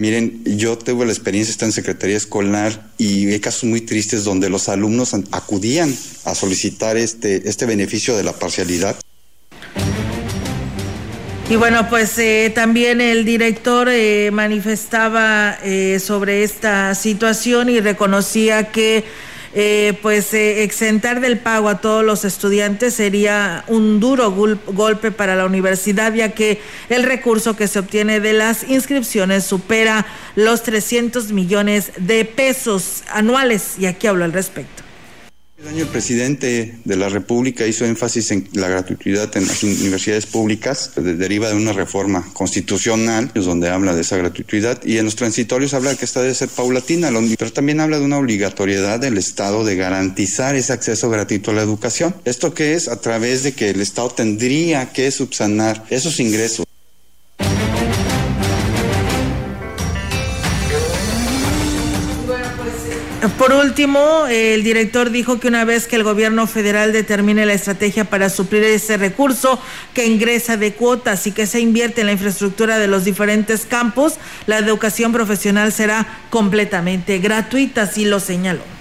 Yo tuve la experiencia estar en Secretaría Escolar y hay casos muy tristes donde los alumnos acudían a solicitar este, este beneficio de la parcialidad. Y bueno, pues eh, también el director eh, manifestaba eh, sobre esta situación y reconocía que pues exentar del pago a todos los estudiantes sería un duro golpe para la universidad, ya que el recurso que se obtiene de las inscripciones supera los 300 millones de pesos anuales. Y aquí hablo al respecto. El año el presidente de la República hizo énfasis en la gratuidad en las universidades públicas, deriva de una reforma constitucional, donde habla de esa gratuidad, y en los transitorios habla que esta debe ser paulatina, pero también habla de una obligatoriedad del Estado de garantizar ese acceso gratuito a la educación. ¿Esto qué es? A través de que el Estado tendría que subsanar esos ingresos Por último, el director dijo que una vez que el gobierno federal determine la estrategia para suplir ese recurso que ingresa de cuotas y que se invierte en la infraestructura de los diferentes campos, la educación profesional será completamente gratuita, así lo señaló.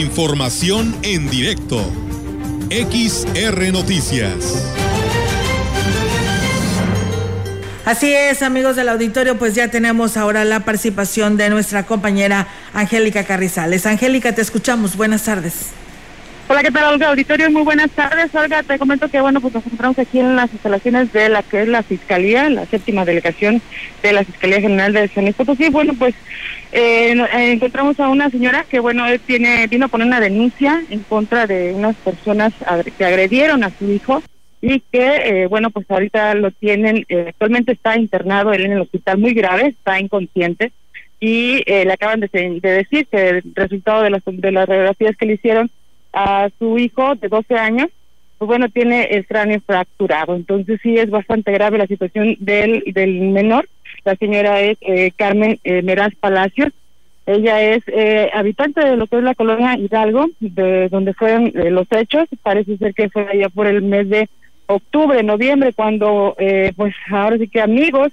Información en directo. XR Noticias. Así es, amigos del auditorio, pues ya tenemos ahora la participación de nuestra compañera Angélica Carrizales. Angélica, te escuchamos. Buenas tardes. Hola, ¿qué tal, Olga? Auditorio, muy buenas tardes. Olga, te comento que, bueno, pues nos encontramos aquí en las instalaciones de la que es la Fiscalía, la séptima delegación de la Fiscalía General de San Luis Potosí. Bueno, pues eh, eh, encontramos a una señora que, bueno, tiene, vino a poner una denuncia en contra de unas personas que agredieron a su hijo y que, eh, bueno, pues ahorita lo tienen, actualmente está internado él en el hospital muy grave, está inconsciente y le acaban de, de, decir que el resultado de las, de las radiografías que le hicieron a su hijo de 12 años, pues bueno, tiene el cráneo fracturado. Entonces sí es bastante grave la situación del, del menor. La señora es eh, Carmen eh, Meraz Palacios. Ella es eh, habitante de lo que es la colonia Hidalgo, de donde fueron los hechos. Parece ser que fue allá por el mes de octubre, noviembre, cuando pues ahora sí que amigos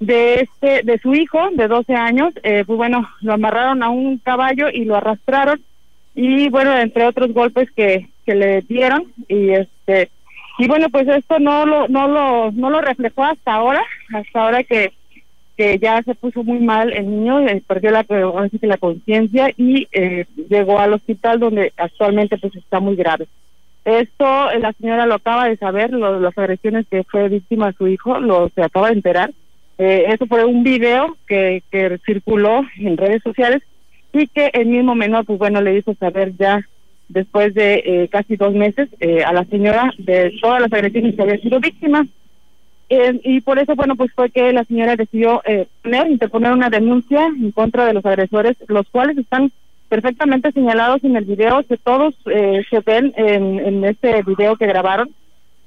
de este de su hijo de 12 años, eh, pues bueno, lo amarraron a un caballo y lo arrastraron y bueno, entre otros golpes que, que le dieron y este y bueno, pues esto no lo no lo no lo reflejó hasta ahora, hasta ahora que que ya se puso muy mal el niño, eh, perdió la, la conciencia y eh, llegó al hospital donde actualmente pues está muy grave. Esto eh, la señora lo acaba de saber, las agresiones que fue víctima su hijo, lo se acaba de enterar. eso fue un video que, que circuló en redes sociales y que el mismo menor, pues bueno, le hizo saber ya después de casi dos meses a la señora de todas las agresiones que había sido víctima. Eh, y por eso, bueno, pues fue que la señora decidió eh, poner, interponer una denuncia en contra de los agresores, los cuales están perfectamente señalados en el video, que todos eh, se ven en, este video que grabaron,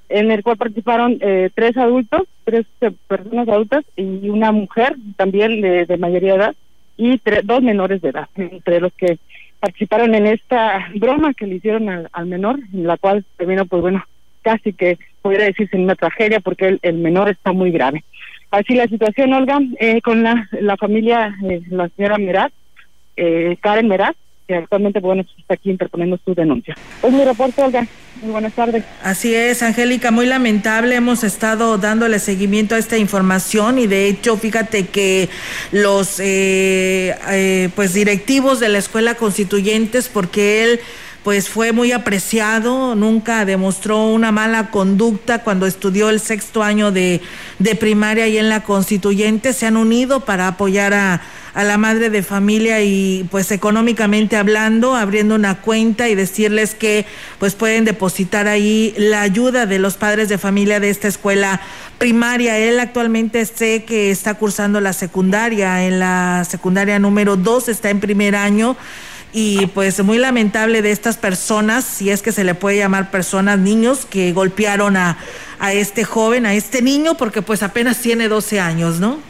en el cual participaron eh, tres adultos, tres personas adultas y una mujer también de, mayoría de edad y dos menores de edad, entre los que participaron en esta broma que le hicieron al, al menor, en la cual terminó, pues bueno, casi que pudiera decirse una tragedia porque el, menor está muy grave. Así la situación, Olga, eh, con la, la familia, eh, la señora Meraz, eh, Karen Meraz, que actualmente bueno, está aquí interponiendo su denuncia. Es mi reporte, Olga. Muy buenas tardes. Así es, Angélica, muy lamentable. Hemos estado dándole seguimiento a esta información y de hecho, fíjate que los pues directivos de la escuela constituyentes, porque él pues fue muy apreciado, nunca demostró una mala conducta cuando estudió el sexto año de, de primaria y en la constituyente, se han unido para apoyar a, a la madre de familia y pues económicamente hablando, abriendo una cuenta y decirles que pues pueden depositar ahí la ayuda de los padres de familia de esta escuela primaria. Él actualmente sé que está cursando la secundaria, en la secundaria número 2, está en primer año y pues muy lamentable de estas personas, si es que se le puede llamar personas, niños que golpearon a, a este joven, a este niño, porque pues apenas tiene 12 años, ¿no?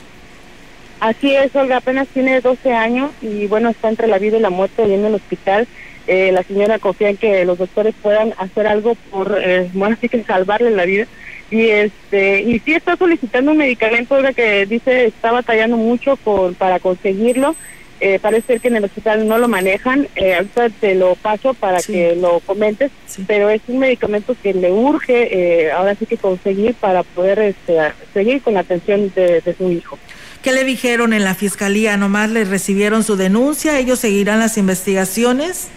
Así es, Olga, apenas tiene 12 años y bueno, está entre la vida y la muerte ahí en el hospital. Eh, la señora confía en que los doctores puedan hacer algo por, eh, bueno, así que salvarle la vida. Y este y sí está solicitando un medicamento, Olga, que dice está batallando mucho por, para conseguirlo eh, parece ser que en el hospital no lo manejan. Eh, ahorita te lo paso para que lo comentes, pero es un medicamento que le urge eh, ahora sí que conseguir para poder este, seguir con la atención de, su hijo. ¿Qué le dijeron en la fiscalía? ¿Nomás le recibieron su denuncia? ¿Ellos seguirán las investigaciones?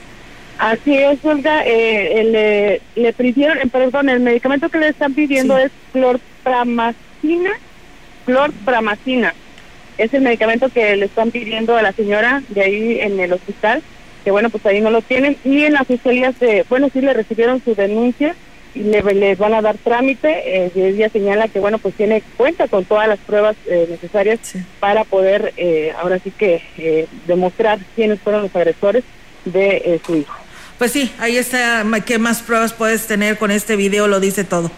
Así es, Olga. Eh, le, le pidieron, perdón, el medicamento que le están pidiendo es clorpramacina. Clorpramacina es el medicamento que le están pidiendo a la señora de ahí en el hospital, que bueno, pues ahí no lo tienen. Y en la fiscalía, se, bueno, sí le recibieron su denuncia le, les van a dar trámite. Eh, y ella señala que, bueno, pues tiene cuenta con todas las pruebas eh, necesarias para poder, eh, ahora sí que, eh, demostrar quiénes fueron los agresores de su hijo. Pues sí, ahí está. ¿Qué más pruebas puedes tener con este video? Lo dice todo.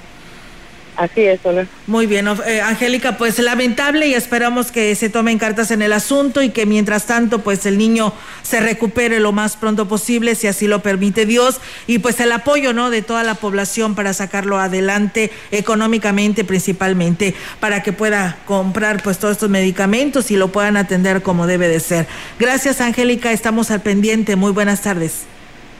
Así es, Olga. Muy bien, eh, Angélica, pues lamentable y esperamos que se tomen cartas en el asunto y que mientras tanto, pues el niño se recupere lo más pronto posible, si así lo permite Dios, y pues el apoyo, ¿no?, de toda la población para sacarlo adelante económicamente principalmente, para que pueda comprar pues todos estos medicamentos y lo puedan atender como debe de ser. Gracias, Angélica, estamos al pendiente. Muy buenas tardes.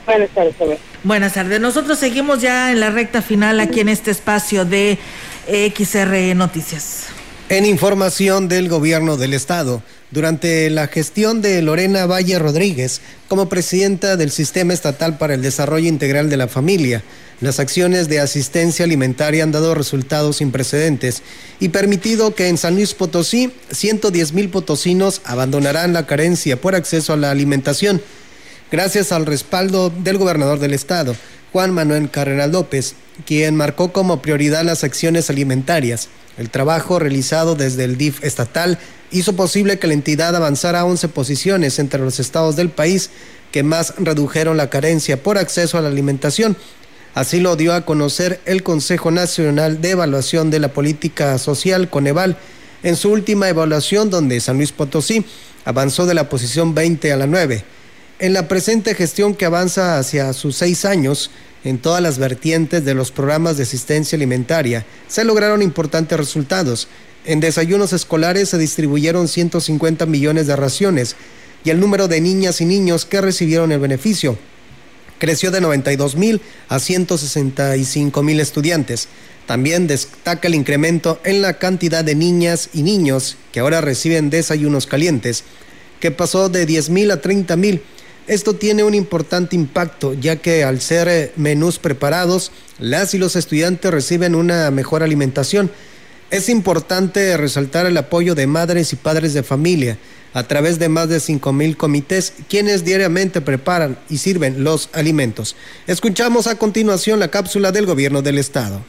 Buenas tardes, Buenas tardes. Nosotros seguimos ya en la recta final aquí en este espacio de XR Noticias. En información del gobierno del estado, durante la gestión de Lorena Valle Rodríguez como presidenta del Sistema Estatal para el Desarrollo Integral de la Familia, las acciones de asistencia alimentaria han dado resultados sin precedentes y permitido que en San Luis Potosí 110 mil potosinos abandonarán la carencia por acceso a la alimentación gracias al respaldo del gobernador del estado, Juan Manuel Carrera López, quien marcó como prioridad las acciones alimentarias. El trabajo realizado desde el DIF estatal hizo posible que la entidad avanzara a 11 posiciones entre los estados del país que más redujeron la carencia por acceso a la alimentación. Así lo dio a conocer el Consejo Nacional de Evaluación de la Política Social, Coneval, en su última evaluación donde San Luis Potosí avanzó de la posición 20 a la 9. En la presente gestión que avanza hacia sus seis años, en todas las vertientes de los programas de asistencia alimentaria, se lograron importantes resultados. En desayunos escolares se distribuyeron 150 millones de raciones y el número de niñas y niños que recibieron el beneficio creció de 92 mil a 165 mil estudiantes. También destaca el incremento en la cantidad de niñas y niños que ahora reciben desayunos calientes, que pasó de 10 mil a 30 mil. Esto tiene un importante impacto, ya que al ser eh, menús preparados, las y los estudiantes reciben una mejor alimentación. Es importante resaltar el apoyo de madres y padres de familia a través de más de 5 mil comités, quienes diariamente preparan y sirven los alimentos. Escuchamos a continuación la cápsula del gobierno del estado.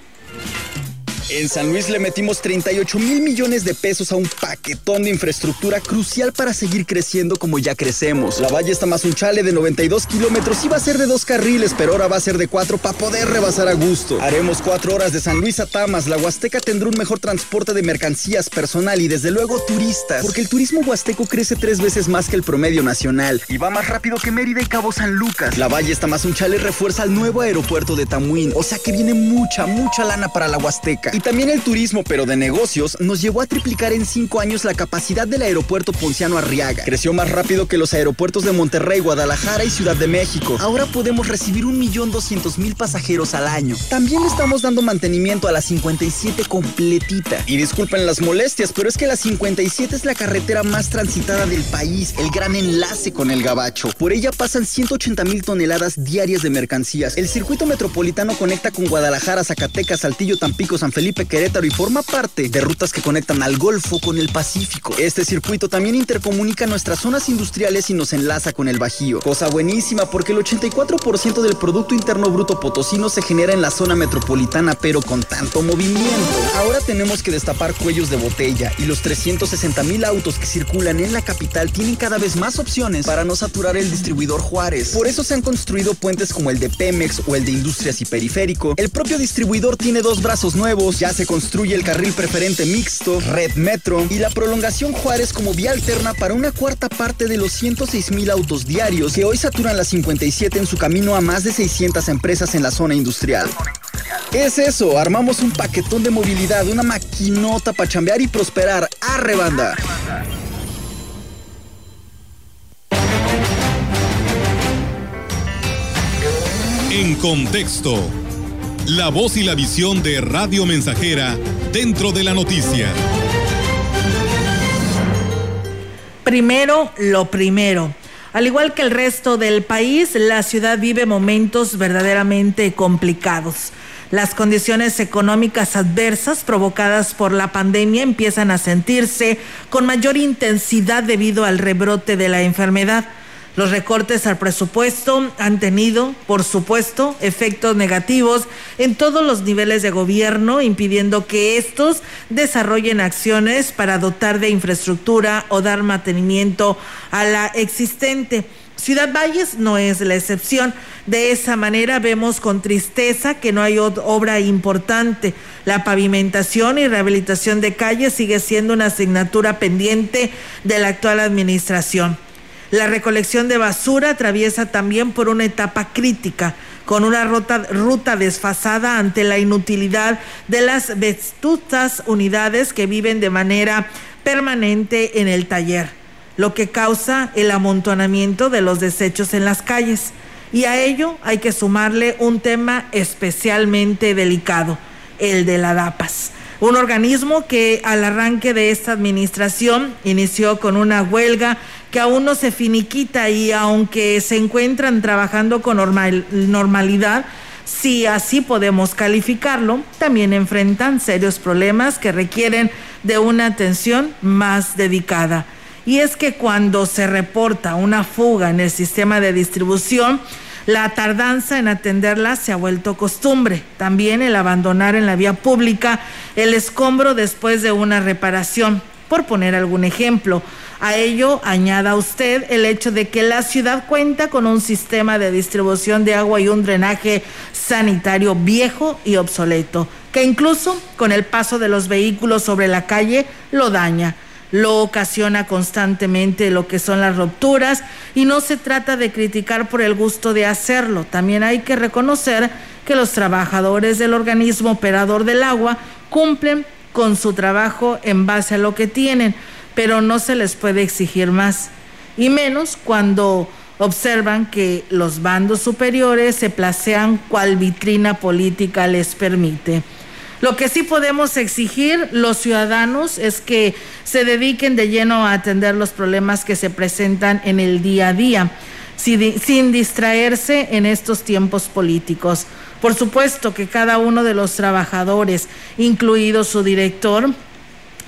En San Luis le metimos 38 mil millones de pesos a un paquetón de infraestructura crucial para seguir creciendo como ya crecemos. La valle está más un chale de 92 kilómetros, iba a ser de dos carriles, pero ahora va a ser de cuatro para poder rebasar a gusto. Haremos cuatro horas de San Luis a Tamas. La Huasteca tendrá un mejor transporte de mercancías, personal y desde luego turistas, porque el turismo huasteco crece tres veces más que el promedio nacional y va más rápido que Mérida y Cabo San Lucas. La valle está más un chale refuerza el nuevo aeropuerto de Tamuín, o sea que viene mucha, mucha lana para la Huasteca. Y también el turismo, pero de negocios, nos llevó a triplicar en cinco años la capacidad del aeropuerto Ponciano Arriaga. Creció más rápido que los aeropuertos de Monterrey, Guadalajara y Ciudad de México. Ahora podemos recibir un millón doscientos mil pasajeros al año. También estamos dando mantenimiento a la 57 completita. Y disculpen las molestias, pero es que la 57 es la carretera más transitada del país, el gran enlace con el Gabacho. Por ella pasan 180 mil toneladas diarias de mercancías. El circuito metropolitano conecta con Guadalajara, Zacatecas, Saltillo, Tampico, San Felipe, Querétaro y forma parte de rutas que conectan al Golfo con el Pacífico. Este circuito también intercomunica nuestras zonas industriales y nos enlaza con el Bajío. Cosa buenísima porque el 84% del Producto Interno Bruto potosino se genera en la zona metropolitana, pero con tanto movimiento. Ahora tenemos que destapar cuellos de botella y los 360 mil autos que circulan en la capital tienen cada vez más opciones para no saturar el distribuidor Juárez. Por eso se han construido puentes como el de Pemex o el de Industrias y Periférico. El propio distribuidor tiene dos brazos nuevos, ya se construye el carril preferente mixto, Red Metro y la prolongación Juárez como vía alterna para una cuarta parte de los 106 mil autos diarios que hoy saturan la 57 en su camino a más de 600 empresas en la zona industrial. ¿Qué es eso? Armamos un paquetón de movilidad, una maquinota para chambear y prosperar. ¡Arre, banda! En contexto. La voz y la visión de Radio Mensajera dentro de la noticia. Primero, lo primero. Al igual que el resto del país, la ciudad vive momentos verdaderamente complicados. Las condiciones económicas adversas provocadas por la pandemia empiezan a sentirse con mayor intensidad debido al rebrote de la enfermedad. Los recortes al presupuesto han tenido, por supuesto, efectos negativos en todos los niveles de gobierno, impidiendo que estos desarrollen acciones para dotar de infraestructura o dar mantenimiento a la existente. Ciudad Valles no es la excepción. De esa manera vemos con tristeza que no hay obra importante. La pavimentación y rehabilitación de calles sigue siendo una asignatura pendiente de la actual administración. La recolección de basura atraviesa también por una etapa crítica, con una ruta, desfasada ante la inutilidad de las vetustas unidades que viven de manera permanente en el taller, lo que causa el amontonamiento de los desechos en las calles. Y a ello hay que sumarle un tema especialmente delicado, el de la DAPAS un organismo que al arranque de esta administración inició con una huelga que aún no se finiquita y aunque se encuentran trabajando con normalidad, si así podemos calificarlo, también enfrentan serios problemas que requieren de una atención más dedicada. Y es que cuando se reporta una fuga en el sistema de distribución, la tardanza en atenderla se ha vuelto costumbre. También el abandonar en la vía pública el escombro después de una reparación, por poner algún ejemplo. A ello añada usted el hecho de que la ciudad cuenta con un sistema de distribución de agua y un drenaje sanitario viejo y obsoleto, que incluso con el paso de los vehículos sobre la calle lo daña lo ocasiona constantemente lo que son las rupturas y no se trata de criticar por el gusto de hacerlo. También hay que reconocer que los trabajadores del organismo operador del agua cumplen con su trabajo en base a lo que tienen, pero no se les puede exigir más, y menos cuando observan que los bandos superiores se placean cual vitrina política les permite. Lo que sí podemos exigir los ciudadanos es que se dediquen de lleno a atender los problemas que se presentan en el día a día, sin, distraerse en estos tiempos políticos. Por supuesto que cada uno de los trabajadores, incluido su director,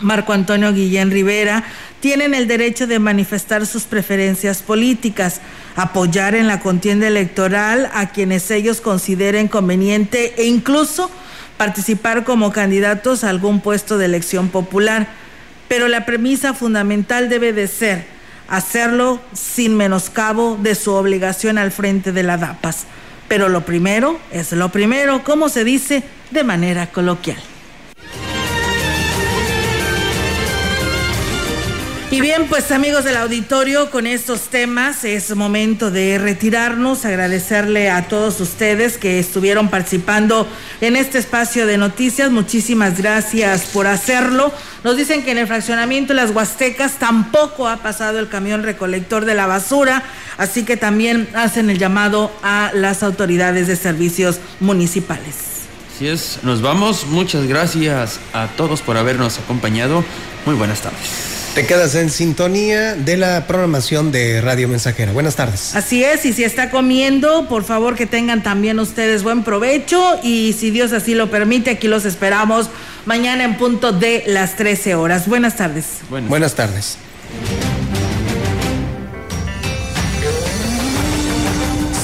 Marco Antonio Guillén Rivera, tienen el derecho de manifestar sus preferencias políticas, apoyar en la contienda electoral a quienes ellos consideren conveniente e incluso participar como candidatos a algún puesto de elección popular. Pero la premisa fundamental debe de ser hacerlo sin menoscabo de su obligación al frente de la DAPAS. Pero lo primero es lo primero, como se dice de manera coloquial. Y bien, pues amigos del auditorio, con estos temas es momento de retirarnos, agradecerle a todos ustedes que estuvieron participando en este espacio de noticias. Muchísimas gracias por hacerlo. Nos dicen que en el fraccionamiento de las Huastecas tampoco ha pasado el camión recolector de la basura, así que también hacen el llamado a las autoridades de servicios municipales. Así es, nos vamos. Muchas gracias a todos por habernos acompañado. Muy buenas tardes. Te quedas en sintonía de la programación de Radio Mensajera. Buenas tardes. Así es, y si está comiendo, por favor que tengan también ustedes buen provecho y si Dios así lo permite, aquí los esperamos mañana en punto de las 13 horas. Buenas tardes. Buenas, Buenas tardes.